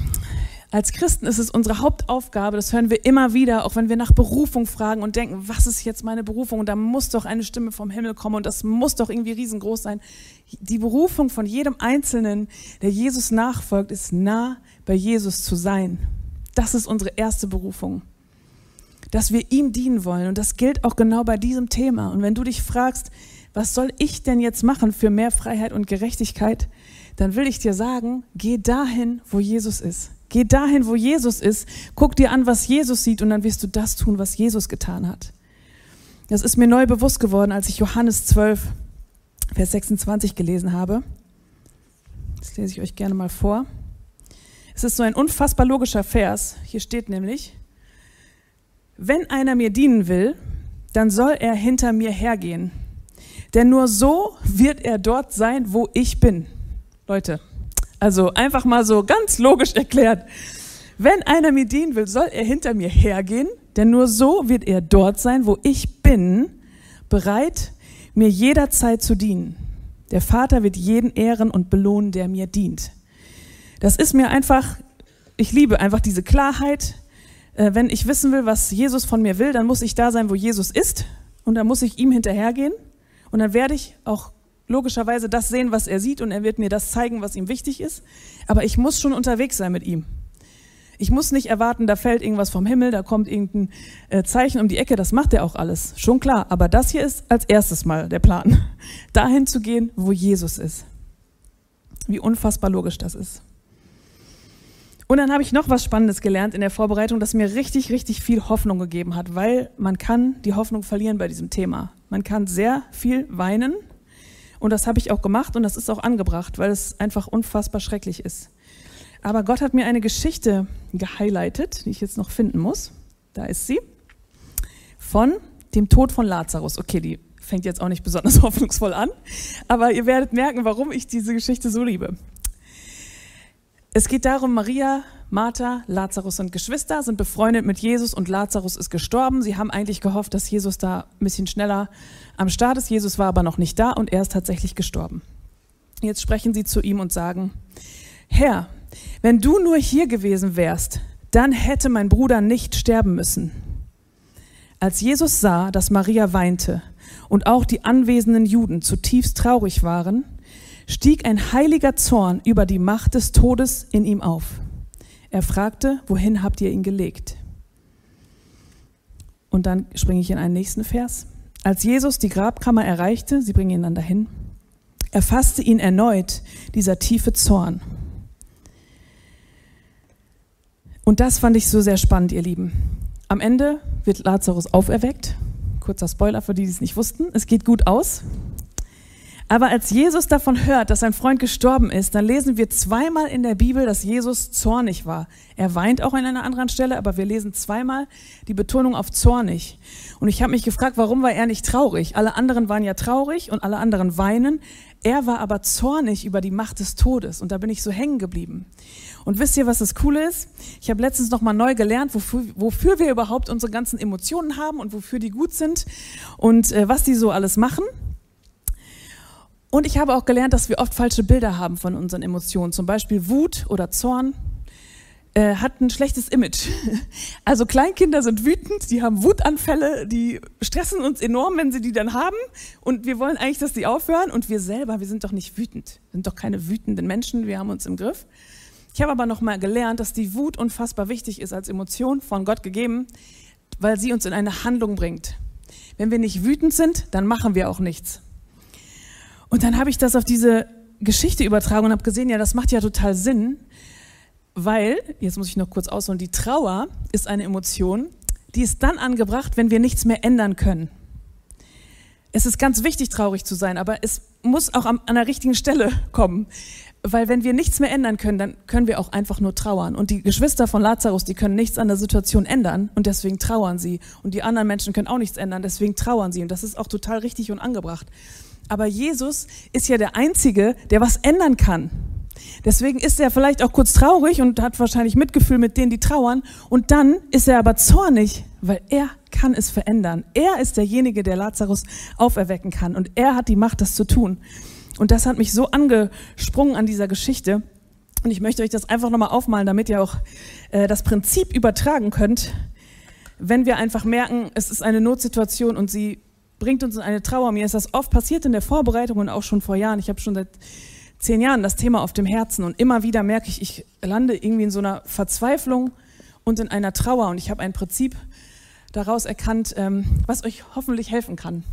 Als Christen ist es unsere Hauptaufgabe, das hören wir immer wieder, auch wenn wir nach Berufung fragen und denken, was ist jetzt meine Berufung? Und da muss doch eine Stimme vom Himmel kommen und das muss doch irgendwie riesengroß sein. Die Berufung von jedem Einzelnen, der Jesus nachfolgt, ist nah bei Jesus zu sein. Das ist unsere erste Berufung. Dass wir ihm dienen wollen. Und das gilt auch genau bei diesem Thema. Und wenn du dich fragst, was soll ich denn jetzt machen für mehr Freiheit und Gerechtigkeit, dann will ich dir sagen, geh dahin, wo Jesus ist. Geh dahin, wo Jesus ist. Guck dir an, was Jesus sieht und dann wirst du das tun, was Jesus getan hat. Das ist mir neu bewusst geworden, als ich Johannes 12, Vers 26 gelesen habe. Das lese ich euch gerne mal vor. Es ist so ein unfassbar logischer Vers. Hier steht nämlich, wenn einer mir dienen will, dann soll er hinter mir hergehen. Denn nur so wird er dort sein, wo ich bin. Leute, also einfach mal so ganz logisch erklärt. Wenn einer mir dienen will, soll er hinter mir hergehen, denn nur so wird er dort sein, wo ich bin, bereit, mir jederzeit zu dienen. Der Vater wird jeden ehren und belohnen, der mir dient. Das ist mir einfach, ich liebe einfach diese Klarheit. Äh, wenn ich wissen will, was Jesus von mir will, dann muss ich da sein, wo Jesus ist und dann muss ich ihm hinterhergehen und dann werde ich auch logischerweise das sehen, was er sieht und er wird mir das zeigen, was ihm wichtig ist. Aber ich muss schon unterwegs sein mit ihm. Ich muss nicht erwarten, da fällt irgendwas vom Himmel, da kommt irgendein äh, Zeichen um die Ecke, das macht er auch alles. Schon klar. Aber das hier ist als erstes mal der Plan. Dahin zu gehen, wo Jesus ist. Wie unfassbar logisch das ist. Und dann habe ich noch was Spannendes gelernt in der Vorbereitung, das mir richtig, richtig viel Hoffnung gegeben hat, weil man kann die Hoffnung verlieren bei diesem Thema. Man kann sehr viel weinen, und das habe ich auch gemacht und das ist auch angebracht, weil es einfach unfassbar schrecklich ist. Aber Gott hat mir eine Geschichte gehighlightet, die ich jetzt noch finden muss. Da ist sie. Von dem Tod von Lazarus. Okay, die fängt jetzt auch nicht besonders hoffnungsvoll an, aber ihr werdet merken, warum ich diese Geschichte so liebe. Es geht darum, Maria Martha, Lazarus sind Geschwister, sind befreundet mit Jesus und Lazarus ist gestorben. Sie haben eigentlich gehofft, dass Jesus da ein bisschen schneller am Start ist. Jesus war aber noch nicht da und er ist tatsächlich gestorben. Jetzt sprechen sie zu ihm und sagen, Herr, wenn du nur hier gewesen wärst, dann hätte mein Bruder nicht sterben müssen. Als Jesus sah, dass Maria weinte und auch die anwesenden Juden zutiefst traurig waren, stieg ein heiliger Zorn über die Macht des Todes in ihm auf. Er fragte, wohin habt ihr ihn gelegt? Und dann springe ich in einen nächsten Vers. Als Jesus die Grabkammer erreichte, sie bringen ihn dann dahin, erfasste ihn erneut dieser tiefe Zorn. Und das fand ich so sehr spannend, ihr Lieben. Am Ende wird Lazarus auferweckt. Kurzer Spoiler für die, die es nicht wussten. Es geht gut aus. Aber als Jesus davon hört, dass sein Freund gestorben ist, dann lesen wir zweimal in der Bibel, dass Jesus zornig war. Er weint auch an einer anderen Stelle, aber wir lesen zweimal die Betonung auf zornig. Und ich habe mich gefragt, warum war er nicht traurig? Alle anderen waren ja traurig und alle anderen weinen. Er war aber zornig über die Macht des Todes und da bin ich so hängen geblieben. Und wisst ihr, was das Coole ist? Ich habe letztens noch mal neu gelernt, wofür, wofür, wir überhaupt unsere ganzen Emotionen haben und wofür die gut sind und äh, was die so alles machen. Und ich habe auch gelernt, dass wir oft falsche Bilder haben von unseren Emotionen. Zum Beispiel Wut oder Zorn äh, hat ein schlechtes Image. Also Kleinkinder sind wütend, die haben Wutanfälle, die stressen uns enorm, wenn sie die dann haben. Und wir wollen eigentlich, dass die aufhören. Und wir selber, wir sind doch nicht wütend. Wir sind doch keine wütenden Menschen, wir haben uns im Griff. Ich habe aber noch mal gelernt, dass die Wut unfassbar wichtig ist als Emotion von Gott gegeben, weil sie uns in eine Handlung bringt. Wenn wir nicht wütend sind, dann machen wir auch nichts. Und dann habe ich das auf diese Geschichte übertragen und habe gesehen, ja, das macht ja total Sinn, weil, jetzt muss ich noch kurz ausholen, die Trauer ist eine Emotion, die ist dann angebracht, wenn wir nichts mehr ändern können. Es ist ganz wichtig, traurig zu sein, aber es muss auch an, der richtigen Stelle kommen. Weil wenn wir nichts mehr ändern können, dann können wir auch einfach nur trauern. Und die Geschwister von Lazarus, die können nichts an der Situation ändern und deswegen trauern sie. Und die anderen Menschen können auch nichts ändern, deswegen trauern sie. Und das ist auch total richtig und angebracht. Aber Jesus ist ja der Einzige, der was ändern kann. Deswegen ist er vielleicht auch kurz traurig und hat wahrscheinlich Mitgefühl mit denen, die trauern. Und dann ist er aber zornig, weil er kann es verändern. Er ist derjenige, der Lazarus auferwecken kann. Und er hat die Macht, das zu tun. Und das hat mich so angesprungen an dieser Geschichte, Und ich möchte euch das einfach nochmal aufmalen, damit ihr auch äh, das Prinzip übertragen könnt, wenn wir einfach merken, es ist eine Notsituation und sie bringt uns in eine Trauer. Mir ist das oft passiert in der Vorbereitung und auch schon vor Jahren. Ich habe schon seit zehn Jahren das Thema auf dem Herzen und immer wieder merke ich, ich lande irgendwie in so einer Verzweiflung und in einer Trauer und ich habe ein Prinzip daraus erkannt, ähm, was euch hoffentlich helfen kann.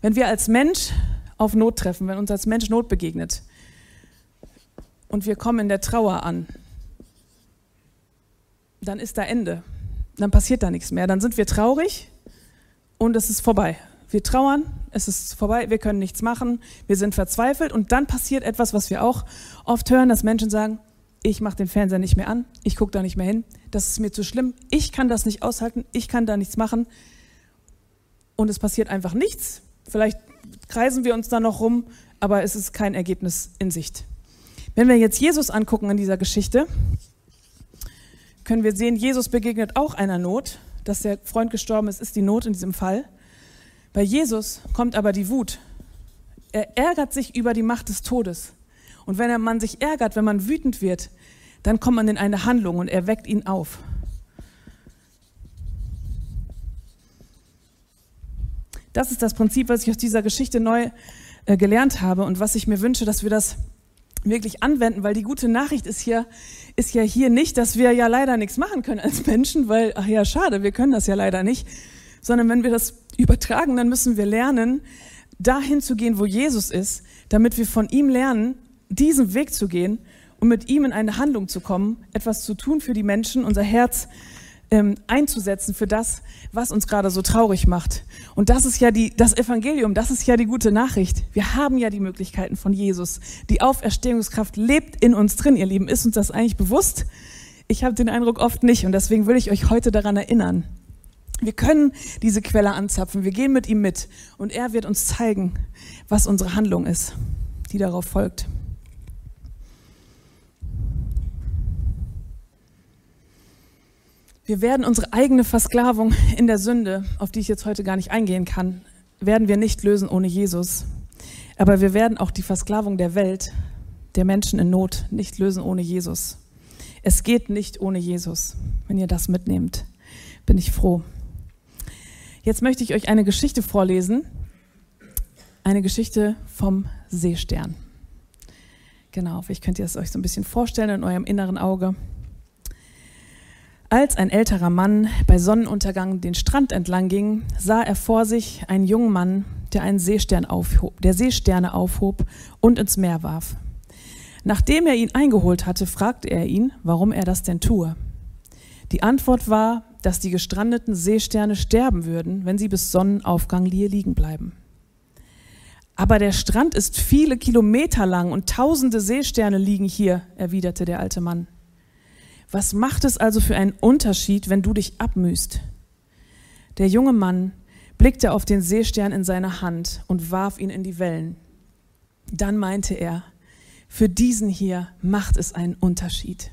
Wenn wir als Mensch auf Not treffen, wenn uns als Mensch Not begegnet und wir kommen in der Trauer an, dann ist da Ende. Dann passiert da nichts mehr. Dann sind wir traurig und es ist vorbei. Wir trauern, es ist vorbei, wir können nichts machen, wir sind verzweifelt und dann passiert etwas, was wir auch oft hören, dass Menschen sagen, ich mache den Fernseher nicht mehr an, ich gucke da nicht mehr hin, das ist mir zu schlimm, ich kann das nicht aushalten, ich kann da nichts machen und es passiert einfach nichts. Vielleicht kreisen wir uns da noch rum, aber es ist kein Ergebnis in Sicht. Wenn wir jetzt Jesus angucken in dieser Geschichte, können wir sehen, Jesus begegnet auch einer Not. Dass der Freund gestorben ist, ist die Not in diesem Fall. Bei Jesus kommt aber die Wut. Er ärgert sich über die Macht des Todes. Und wenn man sich ärgert, wenn man wütend wird, dann kommt man in eine Handlung und er weckt ihn auf. Das ist das Prinzip, was ich aus dieser Geschichte neu äh, gelernt habe und was ich mir wünsche, dass wir das wirklich anwenden, weil die gute Nachricht ist hier, ist ja hier nicht, dass wir ja leider nichts machen können als Menschen, weil, ach ja, schade, wir können das ja leider nicht, sondern wenn wir das übertragen, dann müssen wir lernen, dahin zu gehen, wo Jesus ist, damit wir von ihm lernen, diesen Weg zu gehen und mit ihm in eine Handlung zu kommen, etwas zu tun für die Menschen, unser Herz ähm, einzusetzen für das, was uns gerade so traurig macht. Und das ist ja die, das Evangelium, das ist ja die gute Nachricht. Wir haben ja die Möglichkeiten von Jesus. Die Auferstehungskraft lebt in uns drin, ihr Lieben. Ist uns das eigentlich bewusst? Ich habe den Eindruck oft nicht und deswegen will ich euch heute daran erinnern. Wir können diese Quelle anzapfen, wir gehen mit ihm mit und er wird uns zeigen, was unsere Handlung ist, die darauf folgt. Wir werden unsere eigene Versklavung in der Sünde, auf die ich jetzt heute gar nicht eingehen kann, werden wir nicht lösen ohne Jesus. Aber wir werden auch die Versklavung der Welt, der Menschen in Not, nicht lösen ohne Jesus. Es geht nicht ohne Jesus. Wenn ihr das mitnehmt, bin ich froh. Jetzt möchte ich euch eine Geschichte vorlesen. Eine Geschichte vom Seestern. Genau, vielleicht könnt ihr es euch so ein bisschen vorstellen in eurem inneren Auge. Als ein älterer Mann bei Sonnenuntergang den Strand entlang ging, sah er vor sich einen jungen Mann, der einen Seestern aufhob, der Seesterne aufhob und ins Meer warf. Nachdem er ihn eingeholt hatte, fragte er ihn, warum er das denn tue. Die Antwort war, dass die gestrandeten Seesterne sterben würden, wenn sie bis Sonnenaufgang hier liegen bleiben. Aber der Strand ist viele Kilometer lang und tausende Seesterne liegen hier, erwiderte der alte Mann. Was macht es also für einen Unterschied, wenn du dich abmühst? Der junge Mann blickte auf den Seestern in seiner Hand und warf ihn in die Wellen. Dann meinte er, für diesen hier macht es einen Unterschied.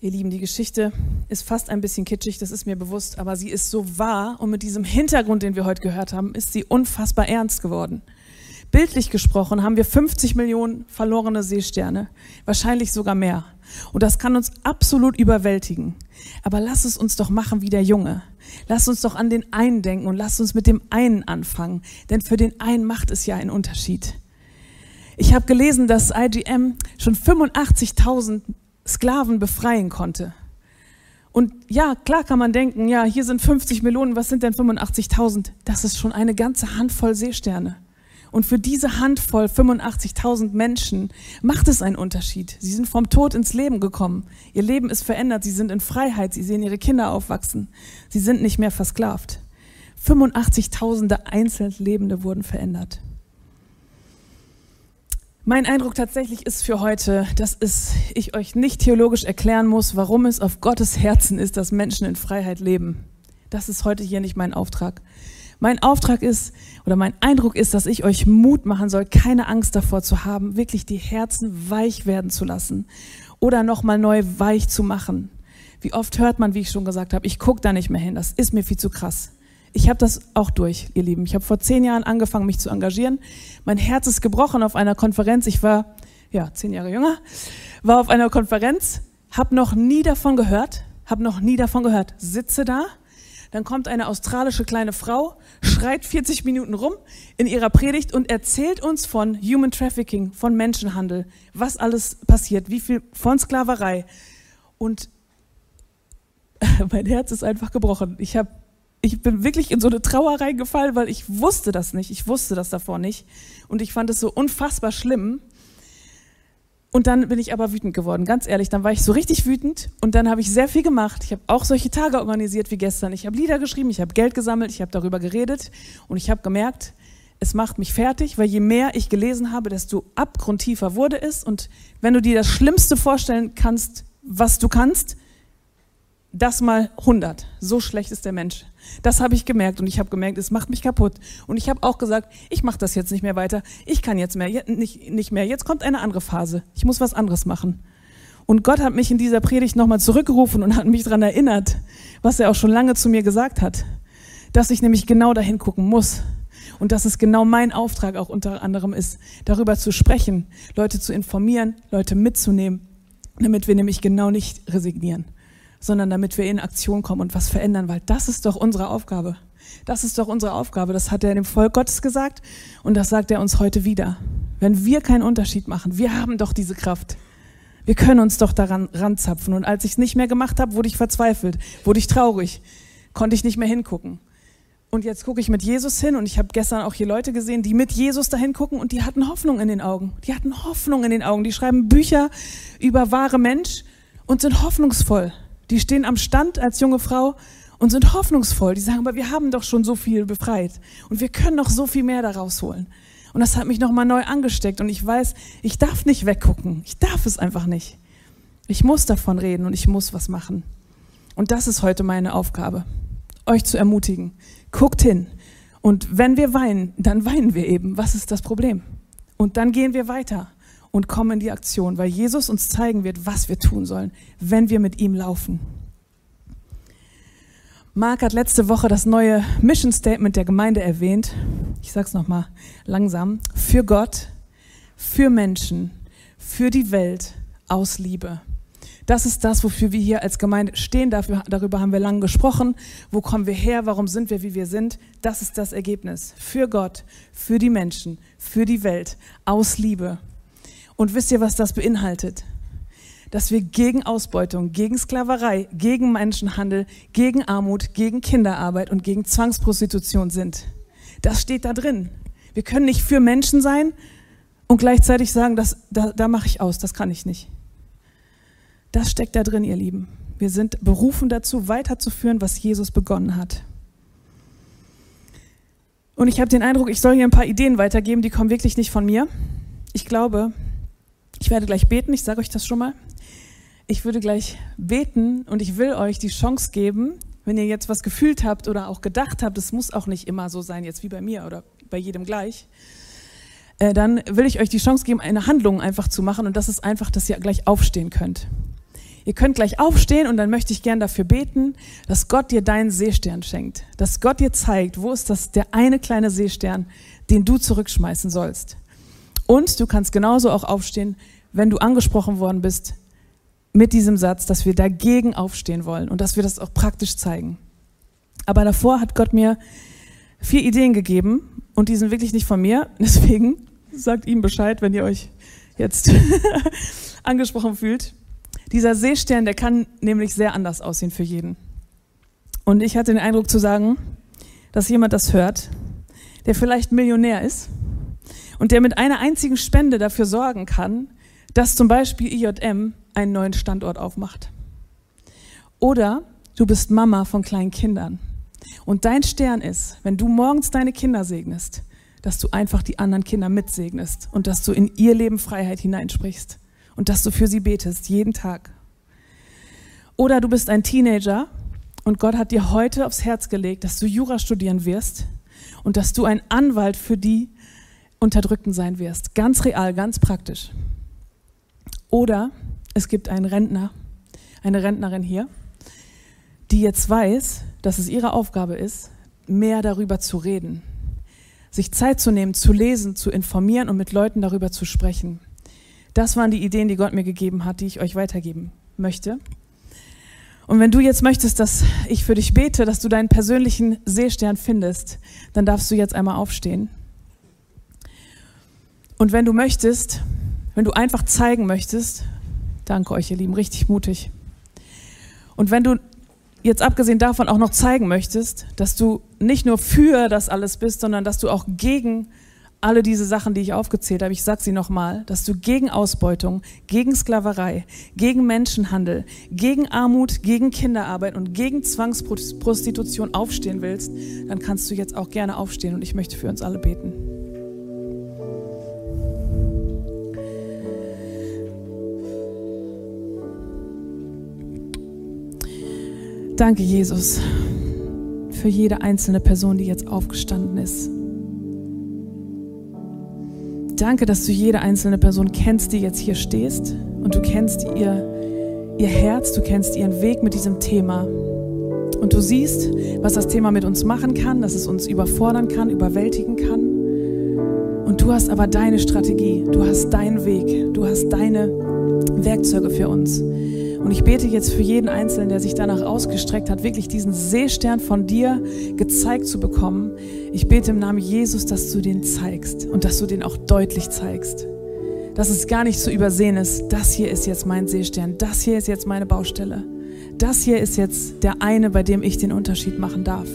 Ihr Lieben, die Geschichte ist fast ein bisschen kitschig, das ist mir bewusst, aber sie ist so wahr und mit diesem Hintergrund, den wir heute gehört haben, ist sie unfassbar ernst geworden. Bildlich gesprochen haben wir 50 Millionen verlorene Seesterne, wahrscheinlich sogar mehr. Und das kann uns absolut überwältigen. Aber lass es uns doch machen wie der Junge. Lass uns doch an den einen denken und lass uns mit dem einen anfangen. Denn für den einen macht es ja einen Unterschied. Ich habe gelesen, dass IGM schon 85.000 Sklaven befreien konnte. Und ja, klar kann man denken, ja, hier sind 50 Millionen, was sind denn 85.000? Das ist schon eine ganze Handvoll Seesterne. Und für diese Handvoll 85.000 Menschen macht es einen Unterschied. Sie sind vom Tod ins Leben gekommen. Ihr Leben ist verändert. Sie sind in Freiheit. Sie sehen ihre Kinder aufwachsen. Sie sind nicht mehr versklavt. 85.000 Einzellebende wurden verändert. Mein Eindruck tatsächlich ist für heute, dass es, ich euch nicht theologisch erklären muss, warum es auf Gottes Herzen ist, dass Menschen in Freiheit leben. Das ist heute hier nicht mein Auftrag. Mein Auftrag ist oder mein Eindruck ist, dass ich euch Mut machen soll, keine Angst davor zu haben, wirklich die Herzen weich werden zu lassen oder nochmal neu weich zu machen. Wie oft hört man, wie ich schon gesagt habe, ich gucke da nicht mehr hin, das ist mir viel zu krass. Ich habe das auch durch, ihr Lieben. Ich habe vor zehn Jahren angefangen, mich zu engagieren. Mein Herz ist gebrochen auf einer Konferenz. Ich war, ja, zehn Jahre jünger, war auf einer Konferenz, habe noch nie davon gehört, habe noch nie davon gehört. Sitze da, dann kommt eine australische kleine Frau, schreit 40 Minuten rum in ihrer Predigt und erzählt uns von Human Trafficking, von Menschenhandel, was alles passiert, wie viel von Sklaverei. Und mein Herz ist einfach gebrochen. Ich, hab, ich bin wirklich in so eine Trauer reingefallen, weil ich wusste das nicht. Ich wusste das davor nicht. Und ich fand es so unfassbar schlimm. Und dann bin ich aber wütend geworden, ganz ehrlich. Dann war ich so richtig wütend und dann habe ich sehr viel gemacht. Ich habe auch solche Tage organisiert wie gestern. Ich habe Lieder geschrieben, ich habe Geld gesammelt, ich habe darüber geredet und ich habe gemerkt, es macht mich fertig, weil je mehr ich gelesen habe, desto abgrundtiefer wurde es. Und wenn du dir das Schlimmste vorstellen kannst, was du kannst, das mal 100. So schlecht ist der Mensch. Das habe ich gemerkt und ich habe gemerkt, es macht mich kaputt. Und ich habe auch gesagt, ich mache das jetzt nicht mehr weiter. Ich kann jetzt mehr, nicht, nicht mehr. Jetzt kommt eine andere Phase. Ich muss was anderes machen. Und Gott hat mich in dieser Predigt nochmal zurückgerufen und hat mich daran erinnert, was er auch schon lange zu mir gesagt hat. Dass ich nämlich genau dahin gucken muss. Und dass es genau mein Auftrag auch unter anderem ist, darüber zu sprechen, Leute zu informieren, Leute mitzunehmen, damit wir nämlich genau nicht resignieren sondern damit wir in Aktion kommen und was verändern, weil das ist doch unsere Aufgabe. Das ist doch unsere Aufgabe. Das hat er dem Volk Gottes gesagt und das sagt er uns heute wieder. Wenn wir keinen Unterschied machen, wir haben doch diese Kraft. Wir können uns doch daran ranzapfen. Und als ich es nicht mehr gemacht habe, wurde ich verzweifelt, wurde ich traurig, konnte ich nicht mehr hingucken. Und jetzt gucke ich mit Jesus hin und ich habe gestern auch hier Leute gesehen, die mit Jesus dahin gucken und die hatten Hoffnung in den Augen. Die hatten Hoffnung in den Augen. Die schreiben Bücher über wahre Mensch und sind hoffnungsvoll. Die stehen am Stand als junge Frau und sind hoffnungsvoll. Die sagen, aber wir haben doch schon so viel befreit und wir können noch so viel mehr daraus holen. Und das hat mich nochmal neu angesteckt und ich weiß, ich darf nicht weggucken. Ich darf es einfach nicht. Ich muss davon reden und ich muss was machen. Und das ist heute meine Aufgabe, euch zu ermutigen. Guckt hin. Und wenn wir weinen, dann weinen wir eben. Was ist das Problem? Und dann gehen wir weiter und kommen in die Aktion, weil Jesus uns zeigen wird, was wir tun sollen, wenn wir mit ihm laufen. Mark hat letzte Woche das neue Mission Statement der Gemeinde erwähnt. Ich sage es nochmal langsam. Für Gott, für Menschen, für die Welt, aus Liebe. Das ist das, wofür wir hier als Gemeinde stehen. Dafür, darüber haben wir lange gesprochen. Wo kommen wir her? Warum sind wir, wie wir sind? Das ist das Ergebnis. Für Gott, für die Menschen, für die Welt, aus Liebe. Und wisst ihr, was das beinhaltet? Dass wir gegen Ausbeutung, gegen Sklaverei, gegen Menschenhandel, gegen Armut, gegen Kinderarbeit und gegen Zwangsprostitution sind. Das steht da drin. Wir können nicht für Menschen sein und gleichzeitig sagen, das, da, da mache ich aus, das kann ich nicht. Das steckt da drin, ihr Lieben. Wir sind berufen dazu, weiterzuführen, was Jesus begonnen hat. Und ich habe den Eindruck, ich soll hier ein paar Ideen weitergeben, die kommen wirklich nicht von mir. Ich glaube, ich werde gleich beten, ich sage euch das schon mal. Ich würde gleich beten und ich will euch die Chance geben, wenn ihr jetzt was gefühlt habt oder auch gedacht habt, es muss auch nicht immer so sein, jetzt wie bei mir oder bei jedem gleich, äh, dann will ich euch die Chance geben, eine Handlung einfach zu machen und das ist einfach, dass ihr gleich aufstehen könnt. Ihr könnt gleich aufstehen und dann möchte ich gern dafür beten, dass Gott dir deinen Seestern schenkt, dass Gott dir zeigt, wo ist das der eine kleine Seestern, den du zurückschmeißen sollst. Und du kannst genauso auch aufstehen, wenn du angesprochen worden bist mit diesem Satz, dass wir dagegen aufstehen wollen und dass wir das auch praktisch zeigen. Aber davor hat Gott mir vier Ideen gegeben und die sind wirklich nicht von mir. Deswegen sagt ihm Bescheid, wenn ihr euch jetzt angesprochen fühlt. Dieser Seestern, der kann nämlich sehr anders aussehen für jeden. Und ich hatte den Eindruck zu sagen, dass jemand das hört, der vielleicht Millionär ist und der mit einer einzigen Spende dafür sorgen kann, dass zum Beispiel IJM einen neuen Standort aufmacht. Oder du bist Mama von kleinen Kindern und dein Stern ist, wenn du morgens deine Kinder segnest, dass du einfach die anderen Kinder mitsegnest und dass du in ihr Leben Freiheit hineinsprichst und dass du für sie betest, jeden Tag. Oder du bist ein Teenager und Gott hat dir heute aufs Herz gelegt, dass du Jura studieren wirst und dass du ein Anwalt für die Unterdrückten sein wirst. Ganz real, ganz praktisch. Oder es gibt einen Rentner, eine Rentnerin hier, die jetzt weiß, dass es ihre Aufgabe ist, mehr darüber zu reden. Sich Zeit zu nehmen, zu lesen, zu informieren und mit Leuten darüber zu sprechen. Das waren die Ideen, die Gott mir gegeben hat, die ich euch weitergeben möchte. Und wenn du jetzt möchtest, dass ich für dich bete, dass du deinen persönlichen Seestern findest, dann darfst du jetzt einmal aufstehen. Und wenn du möchtest, wenn du einfach zeigen möchtest, danke euch, ihr Lieben, richtig mutig. Und wenn du jetzt abgesehen davon auch noch zeigen möchtest, dass du nicht nur für das alles bist, sondern dass du auch gegen alle diese Sachen, die ich aufgezählt habe, ich sage sie nochmal, dass du gegen Ausbeutung, gegen Sklaverei, gegen Menschenhandel, gegen Armut, gegen Kinderarbeit und gegen Zwangsprostitution aufstehen willst, dann kannst du jetzt auch gerne aufstehen und ich möchte für uns alle beten. Danke, Jesus, für jede einzelne Person, die jetzt aufgestanden ist. Danke, dass du jede einzelne Person kennst, die jetzt hier stehst und du kennst ihr, ihr Herz, du kennst ihren Weg mit diesem Thema. Und du siehst, was das Thema mit uns machen kann, dass es uns überfordern kann, überwältigen kann. Und du hast aber deine Strategie, du hast deinen Weg, du hast deine Werkzeuge für uns. Und ich bete jetzt für jeden Einzelnen, der sich danach ausgestreckt hat, wirklich diesen Seestern von dir gezeigt zu bekommen. Ich bete im Namen Jesus, dass du den zeigst und dass du den auch deutlich zeigst. Dass es gar nicht zu übersehen ist, das hier ist jetzt mein Seestern, das hier ist jetzt meine Baustelle. Das hier ist jetzt der eine, bei dem ich den Unterschied machen darf.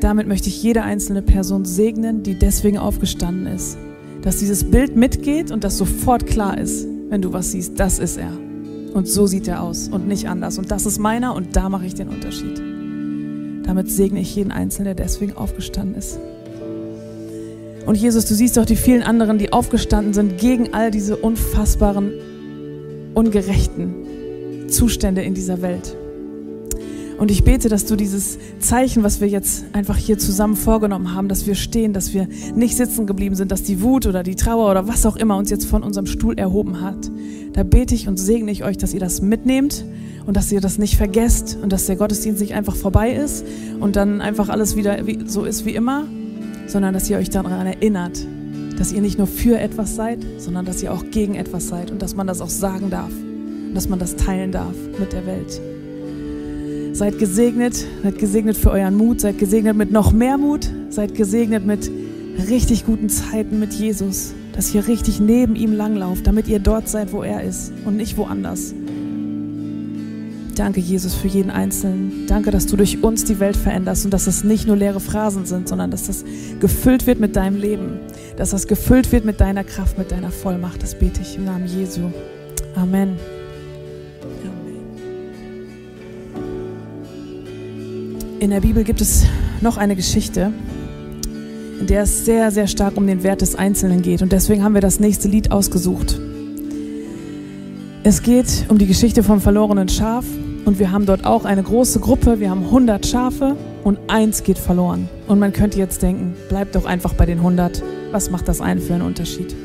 Damit möchte ich jede einzelne Person segnen, die deswegen aufgestanden ist. Dass dieses Bild mitgeht und das sofort klar ist, wenn du was siehst, das ist er. Und so sieht er aus und nicht anders. Und das ist meiner und da mache ich den Unterschied. Damit segne ich jeden Einzelnen, der deswegen aufgestanden ist. Und Jesus, du siehst doch die vielen anderen, die aufgestanden sind gegen all diese unfassbaren, ungerechten Zustände in dieser Welt. Und ich bete, dass du dieses Zeichen, was wir jetzt einfach hier zusammen vorgenommen haben, dass wir stehen, dass wir nicht sitzen geblieben sind, dass die Wut oder die Trauer oder was auch immer uns jetzt von unserem Stuhl erhoben hat, da bete ich und segne ich euch, dass ihr das mitnehmt und dass ihr das nicht vergesst und dass der Gottesdienst nicht einfach vorbei ist und dann einfach alles wieder so ist wie immer, sondern dass ihr euch daran erinnert, dass ihr nicht nur für etwas seid, sondern dass ihr auch gegen etwas seid und dass man das auch sagen darf und dass man das teilen darf mit der Welt. Seid gesegnet, seid gesegnet für euren Mut, seid gesegnet mit noch mehr Mut, seid gesegnet mit richtig guten Zeiten mit Jesus, dass ihr richtig neben ihm langlauft, damit ihr dort seid, wo er ist und nicht woanders. Danke, Jesus, für jeden Einzelnen. Danke, dass du durch uns die Welt veränderst und dass das nicht nur leere Phrasen sind, sondern dass das gefüllt wird mit deinem Leben, dass das gefüllt wird mit deiner Kraft, mit deiner Vollmacht. Das bete ich im Namen Jesu. Amen. In der Bibel gibt es noch eine Geschichte, in der es sehr, sehr stark um den Wert des Einzelnen geht. Und deswegen haben wir das nächste Lied ausgesucht. Es geht um die Geschichte vom verlorenen Schaf und wir haben dort auch eine große Gruppe. Wir haben 100 Schafe und eins geht verloren. Und man könnte jetzt denken, bleibt doch einfach bei den 100. Was macht das einen für einen Unterschied?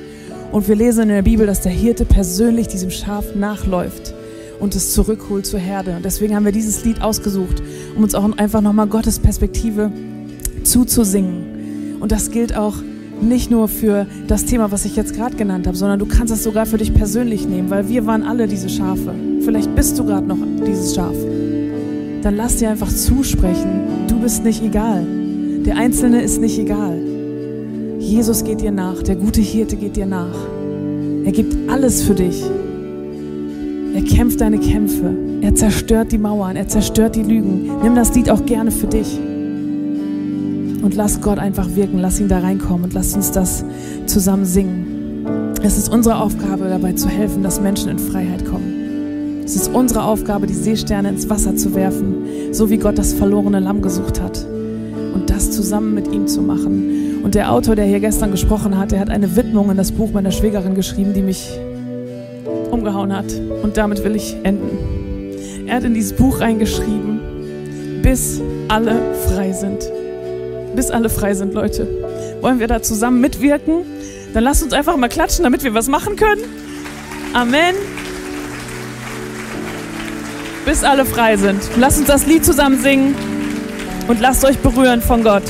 Und wir lesen in der Bibel, dass der Hirte persönlich diesem Schaf nachläuft und es zurückholt zur Herde. Und deswegen haben wir dieses Lied ausgesucht, um uns auch einfach nochmal Gottes Perspektive zuzusingen. Und das gilt auch nicht nur für das Thema, was ich jetzt gerade genannt habe, sondern du kannst es sogar für dich persönlich nehmen, weil wir waren alle diese Schafe. Vielleicht bist du gerade noch dieses Schaf. Dann lass dir einfach zusprechen, du bist nicht egal. Der Einzelne ist nicht egal. Jesus geht dir nach, der gute Hirte geht dir nach. Er gibt alles für dich. Er kämpft deine Kämpfe. Er zerstört die Mauern. Er zerstört die Lügen. Nimm das Lied auch gerne für dich. Und lass Gott einfach wirken. Lass ihn da reinkommen und lass uns das zusammen singen. Es ist unsere Aufgabe, dabei zu helfen, dass Menschen in Freiheit kommen. Es ist unsere Aufgabe, die Seesterne ins Wasser zu werfen, so wie Gott das verlorene Lamm gesucht hat. Und das zusammen mit ihm zu machen. Und der Autor, der hier gestern gesprochen hat, der hat eine Widmung in das Buch meiner Schwägerin geschrieben, die mich umgehauen hat. Und damit will ich enden. Er hat in dieses Buch reingeschrieben, bis alle frei sind. Bis alle frei sind, Leute. Wollen wir da zusammen mitwirken? Dann lasst uns einfach mal klatschen, damit wir was machen können. Amen. Bis alle frei sind. Lasst uns das Lied zusammen singen. und lasst euch berühren von Gott.